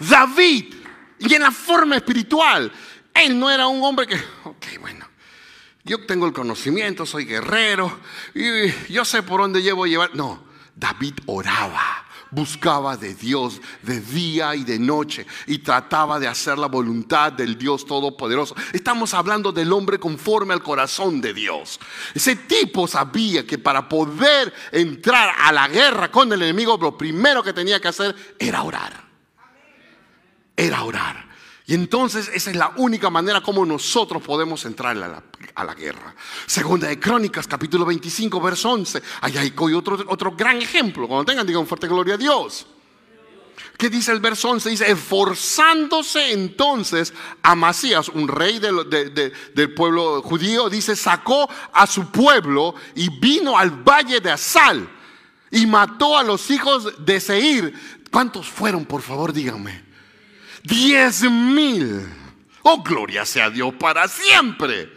David, y en la forma espiritual, él no era un hombre que, ok, bueno, yo tengo el conocimiento, soy guerrero, yo sé por dónde llevo llevar. No, David oraba, buscaba de Dios de día y de noche y trataba de hacer la voluntad del Dios Todopoderoso. Estamos hablando del hombre conforme al corazón de Dios. Ese tipo sabía que para poder entrar a la guerra con el enemigo, lo primero que tenía que hacer era orar. Era orar. Y entonces esa es la única manera como nosotros podemos entrar a la, guerra. Segunda de Crónicas, capítulo 25, verso 11. Allá hay otro, otro gran ejemplo. Cuando tengan, digan fuerte gloria a Dios. ¿Qué dice el verso 11? Dice, esforzándose entonces Amasías, un rey del pueblo judío, dice, sacó a su pueblo y vino al valle de Asal y mató a los hijos de Seir. ¿Cuántos fueron, por favor, díganme? Diez mil. Oh, gloria sea Dios para siempre.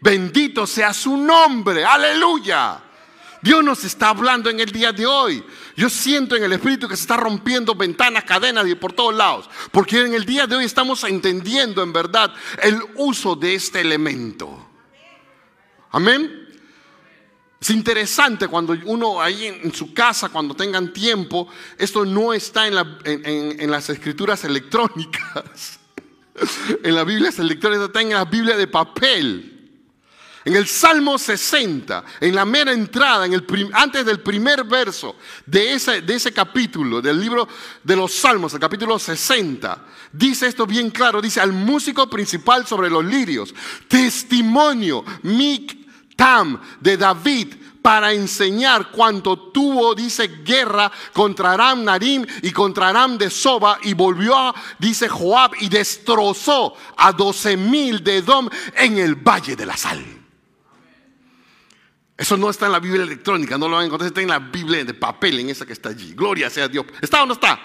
Bendito sea su nombre. Aleluya. Dios nos está hablando en el día de hoy. Yo siento en el Espíritu que se está rompiendo ventanas, cadenas y por todos lados. Porque en el día de hoy estamos entendiendo en verdad el uso de este elemento. Amén. Es interesante cuando uno ahí en, su casa, cuando tengan tiempo, esto no está en, las escrituras electrónicas. [LAUGHS] en la Biblia electrónica está en la Biblia de papel. En el Salmo 60, en la mera entrada, en el antes del primer verso de ese, de ese capítulo, del libro de los Salmos, el capítulo 60, dice esto bien claro, dice al músico principal sobre los lirios, testimonio, mi De David para enseñar cuánto tuvo, dice, guerra contra Aram Narim y contra Aram de Soba y volvió, dice Joab, y destrozó a doce mil de Edom en el Valle de la Sal. Eso no está en la Biblia electrónica, no lo van a encontrar, está en la Biblia de papel, en esa que está allí. Gloria sea Dios. ¿Está o no está?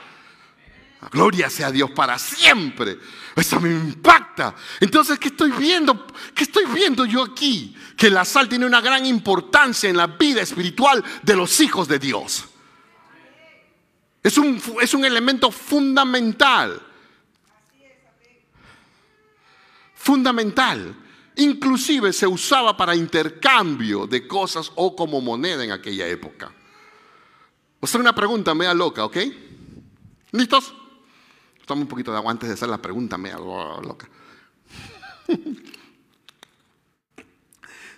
Gloria sea Dios para siempre. Eso me impacta. Entonces, ¿qué estoy viendo? ¿Qué estoy viendo yo aquí? Que la sal tiene una gran importancia en la vida espiritual de los hijos de Dios. Es un, es un elemento fundamental. Fundamental. Inclusive se usaba para intercambio de cosas o como moneda en aquella época. O sea, una pregunta media loca, ¿ok? ¿Listos? Toma un poquito de agua antes de hacer la pregunta media loca.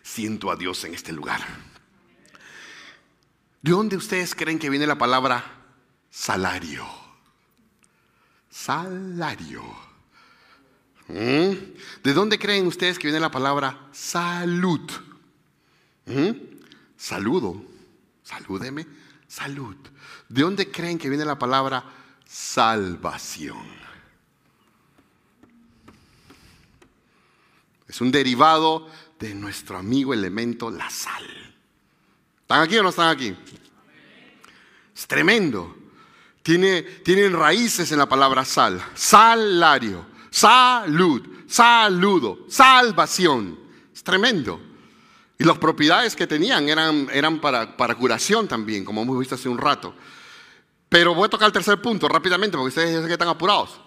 Siento a Dios en este lugar. ¿De dónde ustedes creen que viene la palabra salario? Salario. ¿Mm? ¿De dónde creen ustedes que viene la palabra salud? ¿Mm? saludo, salúdeme, salud. ¿De dónde creen que viene la palabra salvación? Es un derivado de nuestro amigo elemento, la sal. ¿Están aquí o no están aquí? Es tremendo. Tiene, tienen raíces en la palabra sal. Salario, salud, saludo, salvación. Es tremendo. Y las propiedades que tenían eran, eran para, para curación también, como hemos visto hace un rato. Pero voy a tocar el tercer punto rápidamente, porque ustedes ya están apurados.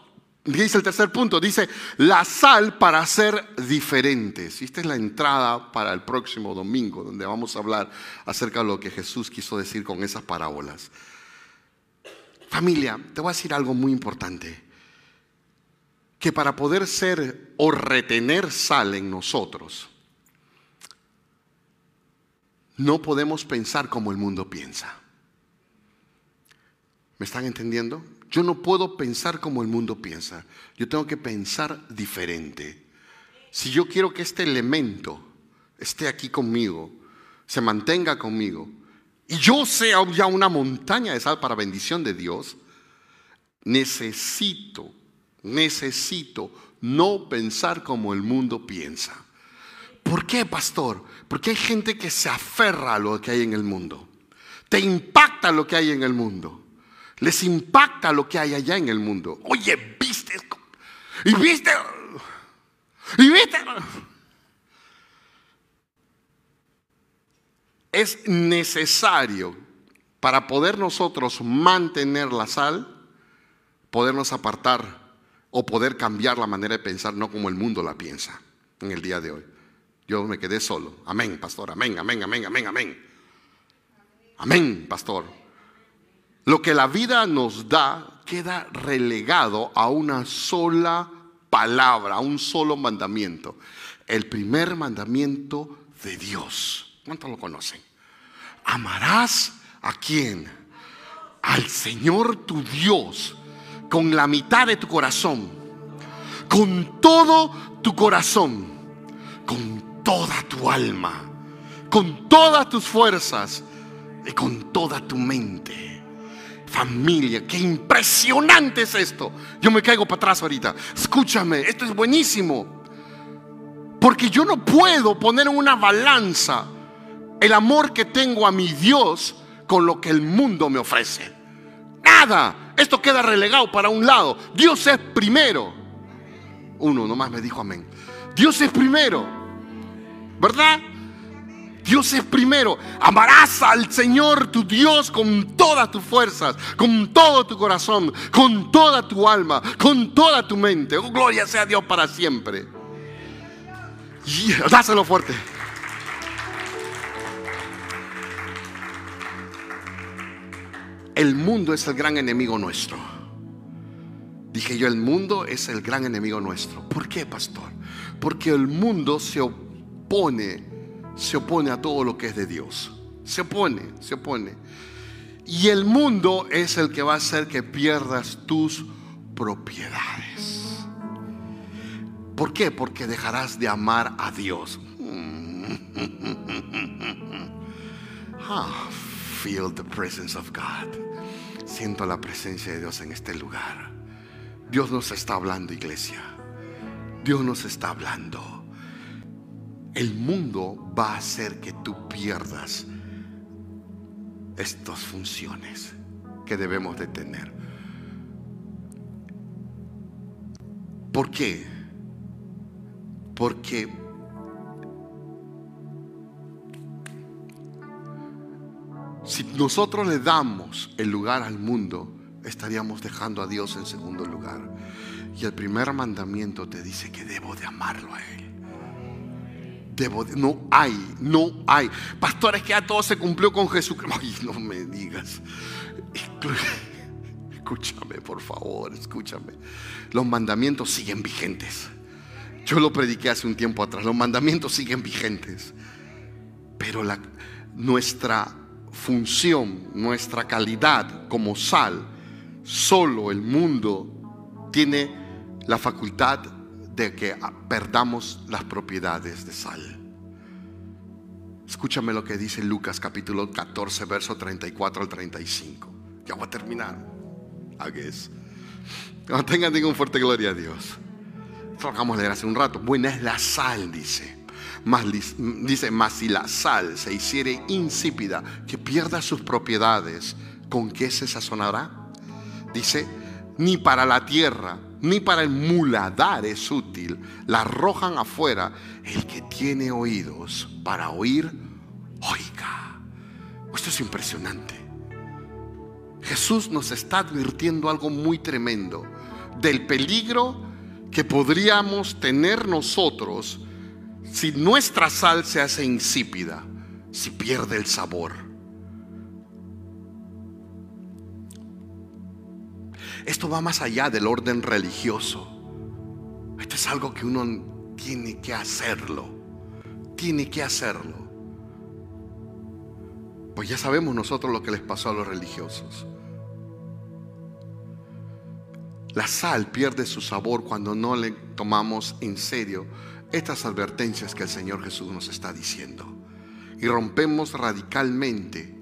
Dice el tercer punto, dice la sal para ser diferentes. Y esta es la entrada para el próximo domingo, donde vamos a hablar acerca de lo que Jesús quiso decir con esas parábolas. Familia, te voy a decir algo muy importante. Que para poder ser o retener sal en nosotros, no podemos pensar como el mundo piensa. ¿Me están entendiendo? Yo no puedo pensar como el mundo piensa. Yo tengo que pensar diferente. Si yo quiero que este elemento esté aquí conmigo, se mantenga conmigo, y yo sea ya una montaña de sal para bendición de Dios, necesito, necesito no pensar como el mundo piensa. ¿Por qué, pastor? Porque hay gente que se aferra a lo que hay en el mundo. Te impacta lo que hay en el mundo. Les impacta lo que hay allá en el mundo. Oye, viste. Y viste. Y viste. Es necesario para poder nosotros mantener la sal, podernos apartar o poder cambiar la manera de pensar, no como el mundo la piensa en el día de hoy. Yo me quedé solo. Amén, pastor. Amén, amén, amén, amén, amén. Amén, pastor. Lo que la vida nos da queda relegado a una sola palabra, a un solo mandamiento. El primer mandamiento de Dios. ¿Cuántos lo conocen? Amarás a quién? Al Señor tu Dios con la mitad de tu corazón, con todo tu corazón, con toda tu alma, con todas tus fuerzas y con toda tu mente. Familia, qué impresionante es esto. Yo me caigo para atrás ahorita. Escúchame, esto es buenísimo. Porque yo no puedo poner en una balanza el amor que tengo a mi Dios con lo que el mundo me ofrece. Nada. Esto queda relegado para un lado. Dios es primero. Uno nomás me dijo amén. Dios es primero. ¿verdad? Dios es primero. Amarás al Señor tu Dios con todas tus fuerzas, con todo tu corazón, con toda tu alma, con toda tu mente. Oh, gloria sea Dios para siempre. dáselo fuerte. El mundo es el gran enemigo nuestro. Dije yo, el mundo es el gran enemigo nuestro. ¿Por qué, pastor? Porque el mundo se opone se opone a todo lo que es de Dios. Se opone, se opone. Y el mundo es el que va a hacer que pierdas tus propiedades. ¿Por qué? Porque dejarás de amar a Dios. [LAUGHS] Ah, feel the presence of God. Siento la presencia de Dios en este lugar. Dios nos está hablando, iglesia. Dios nos está hablando el mundo va a hacer que tú pierdas estas funciones que debemos de tener. ¿Por qué? Porque si nosotros le damos el lugar al mundo, estaríamos dejando a Dios en segundo lugar. Y el primer mandamiento te dice que debo de amarlo a Él no hay, no hay. Pastores, que ya todo se cumplió con Jesucristo. Ay, no me digas. [LAUGHS] Escúchame, por favor, escúchame. Los mandamientos siguen vigentes. Yo lo prediqué hace un tiempo atrás. Los mandamientos siguen vigentes. Pero la, nuestra función, nuestra calidad como sal, solo el mundo tiene la facultad de que perdamos las propiedades de sal. Escúchame lo que dice Lucas capítulo 14, verso 34 al 35. Ya voy a terminar. es? No tengan ningún fuerte gloria a Dios. Lo acabamos de leer hace un rato. Buena es la sal, dice. Más, dice, más si la sal se hiciere insípida, que pierda sus propiedades, ¿con qué se sazonará? Dice, ni para la tierra, ni para el muladar es útil. La arrojan afuera. El que tiene oídos para oír, oiga. Esto es impresionante. Jesús nos está advirtiendo algo muy tremendo del peligro que podríamos tener nosotros si nuestra sal se hace insípida, si pierde el sabor. Esto va más allá del orden religioso. Esto es algo que uno tiene que hacerlo. Tiene que hacerlo. Pues ya sabemos nosotros lo que les pasó a los religiosos. La sal pierde su sabor cuando no le tomamos en serio estas advertencias que el Señor Jesús nos está diciendo. Y rompemos radicalmente,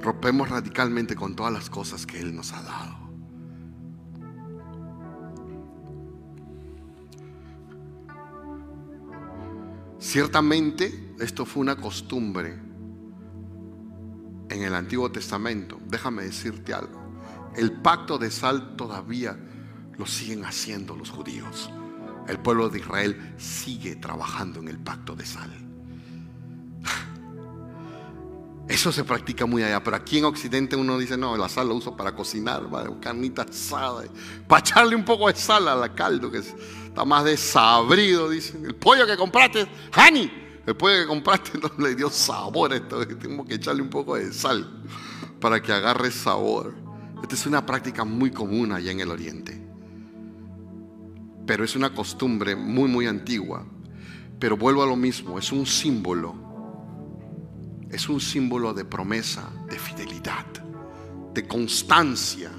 rompemos radicalmente con todas las cosas que Él nos ha dado. Ciertamente esto fue una costumbre en el Antiguo Testamento. Déjame decirte algo. El pacto de sal todavía lo siguen haciendo los judíos. El pueblo de Israel sigue trabajando en el pacto de sal. Eso se practica muy allá, pero aquí en Occidente uno dice, no, la sal lo uso para cocinar, para carnita asada, para echarle un poco de sal a la caldo, que está más desabrido, dicen. El pollo que compraste, honey, el pollo que compraste [LAUGHS] no le dio sabor a esto, tengo que echarle un poco de sal para que agarre sabor. Esta es una práctica muy común allá en el Oriente pero es una costumbre muy, muy antigua. Pero vuelvo a lo mismo, es un símbolo, es un símbolo de promesa, de fidelidad, de constancia.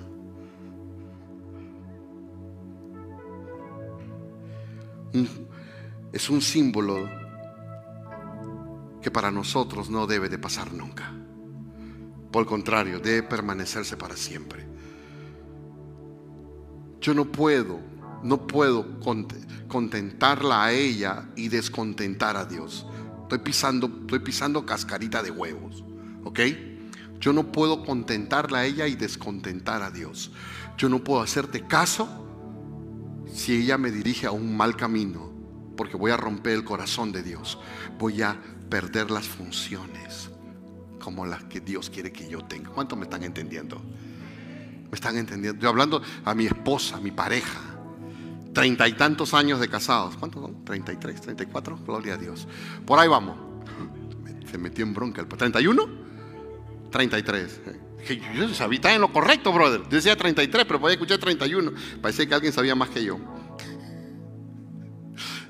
Es un símbolo que para nosotros no debe de pasar nunca. Por el contrario, debe permanecerse para siempre. Yo no puedo no puedo contentarla a ella y descontentar a Dios. Estoy pisando, estoy pisando cascarita de huevos. ¿Ok? Yo no puedo contentarla a ella y descontentar a Dios. Yo no puedo hacerte caso si ella me dirige a un mal camino, porque voy a romper el corazón de Dios. Voy a perder las funciones como las que Dios quiere que yo tenga. ¿Cuánto me están entendiendo? ¿Me están entendiendo? Yo hablando a mi esposa, a mi pareja treinta y tantos años de casados. ¿Cuántos son? ¿33, 34? Gloria a Dios. Por ahí vamos. Se metió en bronca el ¿31? 33. Yo sabía, en lo correcto, brother. Yo decía 33, pero podía escuchar 31. Parece que alguien sabía más que yo.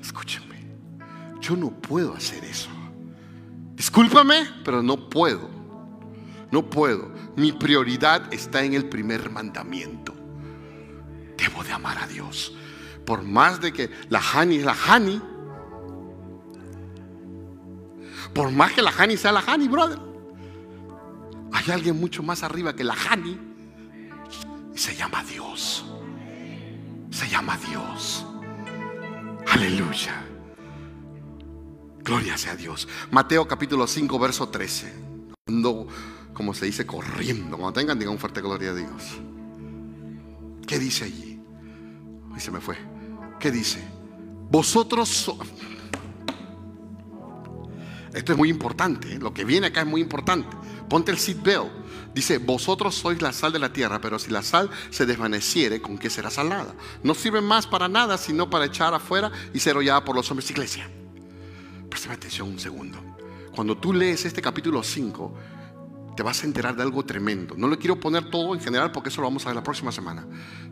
Escúchame. Yo no puedo hacer eso. Discúlpame, pero no puedo. No puedo. Mi prioridad está en el primer mandamiento. Debo de amar a Dios por más de que la Hani es la Hani, por más que la Hani sea la Hani, brother, hay alguien mucho más arriba que la Hani y se llama Dios. Se llama Dios. Aleluya. Gloria sea a Dios. Mateo capítulo 5, verso 13. Cuando, como se dice, corriendo. Cuando tengan, digan un fuerte gloria a Dios. ¿Qué dice allí? Y se me fue. ¿Qué dice? Vosotros Esto es muy importante, ¿eh? lo que viene acá es muy importante. Ponte el seatbelt. Dice, vosotros sois la sal de la tierra, pero si la sal se desvaneciere, ¿con qué será salada? No sirve más para nada, sino para echar afuera y ser hollada por los hombres iglesia. Préstame atención un segundo. Cuando tú lees este capítulo 5, te vas a enterar de algo tremendo. No le quiero poner todo en general porque eso lo vamos a ver la próxima semana.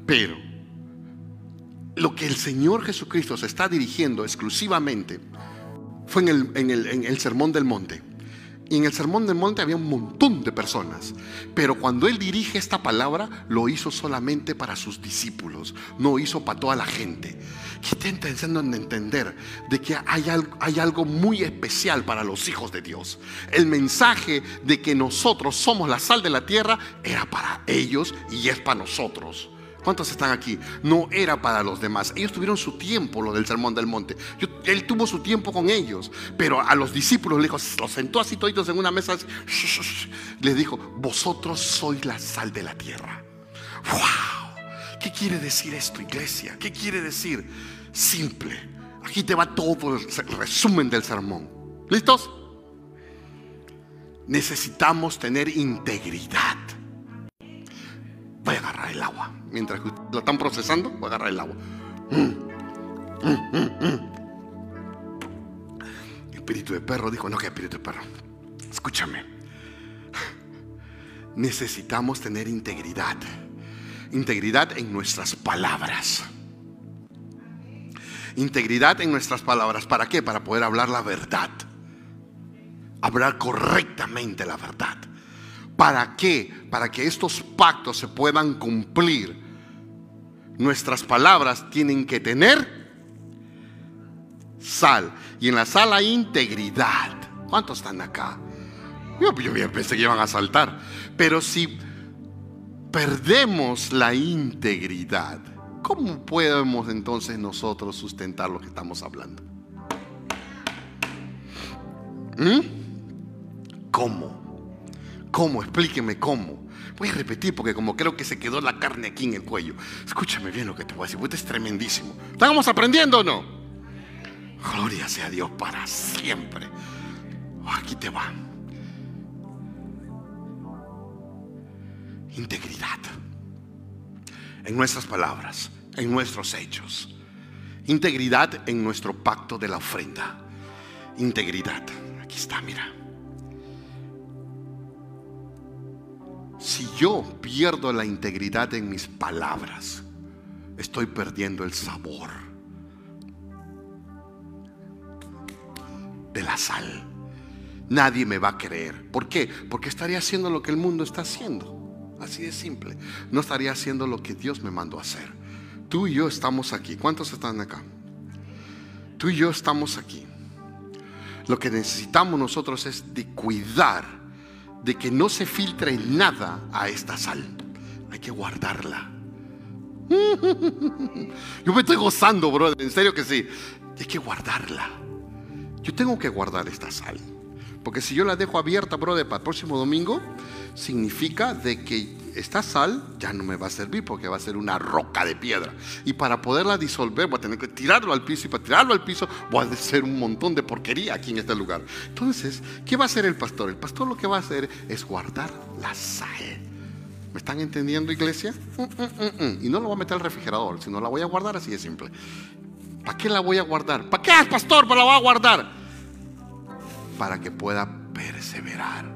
Pero lo que el Señor Jesucristo se está dirigiendo exclusivamente fue en el, Sermón del Monte. Y en el Sermón del Monte había un montón de personas. Pero cuando Él dirige esta palabra, lo hizo solamente para sus discípulos. No hizo para toda la gente. Que está intentando entender de que hay algo, hay algo muy especial para los hijos de Dios. El mensaje de que nosotros somos la sal de la tierra era para ellos y es para nosotros. ¿Cuántos están aquí? No era para los demás. Ellos tuvieron su tiempo, lo del sermón del monte. él tuvo su tiempo con ellos. Pero a los discípulos dijo, los sentó así toditos en una mesa. Les dijo, vosotros sois la sal de la tierra. ¡Wow! ¿Qué quiere decir esto, iglesia? ¿Qué quiere decir? Simple. Aquí te va todo el resumen del sermón. ¿Listos? Necesitamos tener integridad. Voy a agarrar el agua. Mientras que lo están procesando, voy a agarrar el agua. Espíritu de perro dijo, no, que espíritu de perro. Escúchame. Necesitamos tener integridad. Integridad en nuestras palabras. Integridad en nuestras palabras. ¿Para qué? Para poder hablar la verdad. Hablar correctamente la verdad. ¿Para qué? Para que estos pactos se puedan cumplir. Nuestras palabras tienen que tener sal. Y en la sal hay integridad. ¿Cuántos están acá? Yo, pensé que iban a saltar. Pero si perdemos la integridad, ¿cómo podemos entonces nosotros sustentar lo que estamos hablando? ¿Mm? ¿Cómo? ¿Cómo? Explíqueme cómo. Voy a repetir porque como creo que se quedó la carne aquí en el cuello. Escúchame bien lo que te voy a decir. Esto es tremendísimo. ¿Estamos aprendiendo o no? Gloria sea Dios para siempre. Aquí te va. Integridad. En nuestras palabras, en nuestros hechos. Integridad en nuestro pacto de la ofrenda. Integridad. Aquí está, mira. Si yo pierdo la integridad en mis palabras, estoy perdiendo el sabor de la sal. Nadie me va a creer. ¿Por qué? Porque estaría haciendo lo que el mundo está haciendo. Así de simple. No estaría haciendo lo que Dios me mandó a hacer. Tú y yo estamos aquí. ¿Cuántos están acá? Tú y yo estamos aquí. Lo que necesitamos nosotros es de cuidar de que no se filtre nada a esta sal. Hay que guardarla. [LAUGHS] Yo me estoy gozando, brother. En serio que sí. Hay que guardarla. Yo tengo que guardar esta sal. Porque si yo la dejo abierta, brother, para el próximo domingo, significa de que esta sal ya no me va a servir porque va a ser una roca de piedra. Y para poderla disolver voy a tener que tirarlo al piso y para tirarlo al piso voy a hacer un montón de porquería aquí en este lugar. Entonces, ¿qué va a hacer el pastor? El pastor lo que va a hacer es guardar la sal. ¿Me están entendiendo, iglesia? Mm, mm, mm, y no lo voy a meter al refrigerador, sino la voy a guardar así de simple. ¿Para qué la voy a guardar? ¿Para qué, pastor? ¿Para la voy a guardar? Para que pueda perseverar.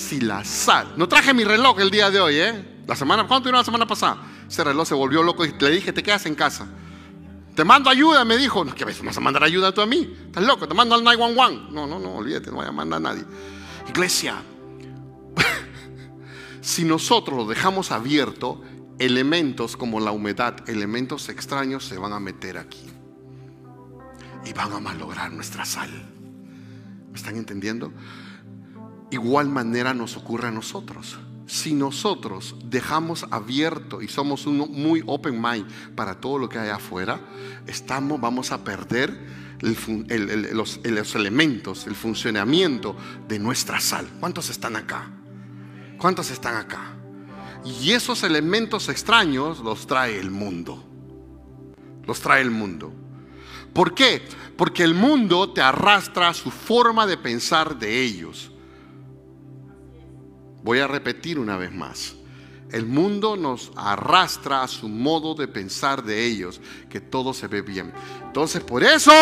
Si la sal. No traje mi reloj el día de hoy, ¿eh? La semana, ¿cuánto era la semana pasada? Ese reloj se volvió loco y le dije, te quedas en casa. Te mando ayuda, me dijo. No, ¿qué ves? ¿Vas a mandar ayuda tú a mí? Estás loco, te mando al 911. No, no, no, olvídate, no voy a mandar a nadie. Iglesia, [LAUGHS] si nosotros lo dejamos abierto, elementos como la humedad, elementos extraños se van a meter aquí. Y van a malograr nuestra sal. ¿Me están entendiendo? Igual manera nos ocurre a nosotros. Si nosotros dejamos abierto y somos uno muy open mind para todo lo que hay afuera, estamos, vamos a perder los, elementos, el funcionamiento de nuestra sal. ¿Cuántos están acá? ¿Cuántos están acá? Y esos elementos extraños los trae el mundo. Los trae el mundo. ¿Por qué? Porque el mundo te arrastra su forma de pensar de ellos. Voy a repetir una vez más. El mundo nos arrastra a su modo de pensar de ellos, que todo se ve bien. Entonces, por eso,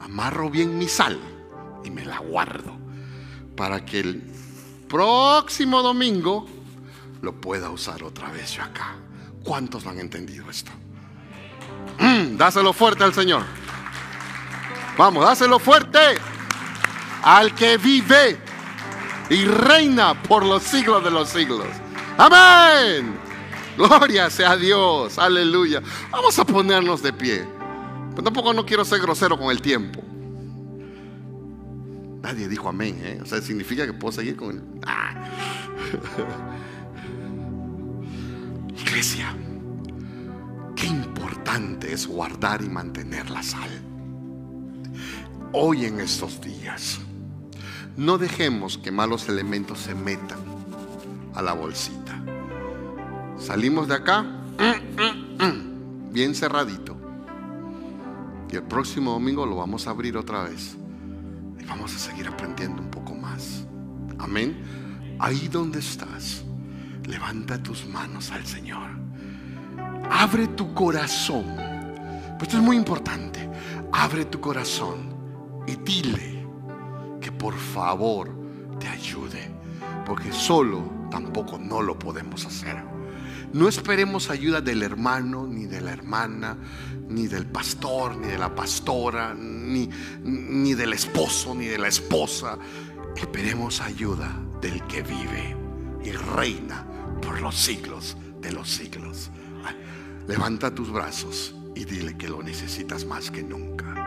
amarro bien mi sal y me la guardo para que el próximo domingo lo pueda usar otra vez yo acá. ¿Cuántos han entendido esto? Mm. Dáselo fuerte al Señor. Vamos, dáselo fuerte al que vive y reina por los siglos de los siglos. Amén. Gloria sea Dios. Aleluya. Vamos a ponernos de pie. Pero tampoco no quiero ser grosero con el tiempo. Nadie dijo amén. ¿eh? O sea, significa que puedo seguir con el... Ah. [LAUGHS] Iglesia, qué importante es guardar y mantener la sal. Hoy en estos días, no dejemos que malos elementos se metan a la bolsita. Salimos de acá bien cerradito. Y el próximo domingo lo vamos a abrir otra vez. Y vamos a seguir aprendiendo un poco más. Amén. Ahí donde estás, levanta tus manos al Señor. Abre tu corazón. Pues esto es muy importante. Abre tu corazón y dile por favor te ayude. Porque solo tampoco no lo podemos hacer. No esperemos ayuda del hermano, ni de la hermana, ni del pastor, ni de la pastora, ni, ni del esposo, ni de la esposa. Esperemos ayuda del que vive y reina por los siglos de los siglos. Levanta tus brazos y dile que lo necesitas más que nunca.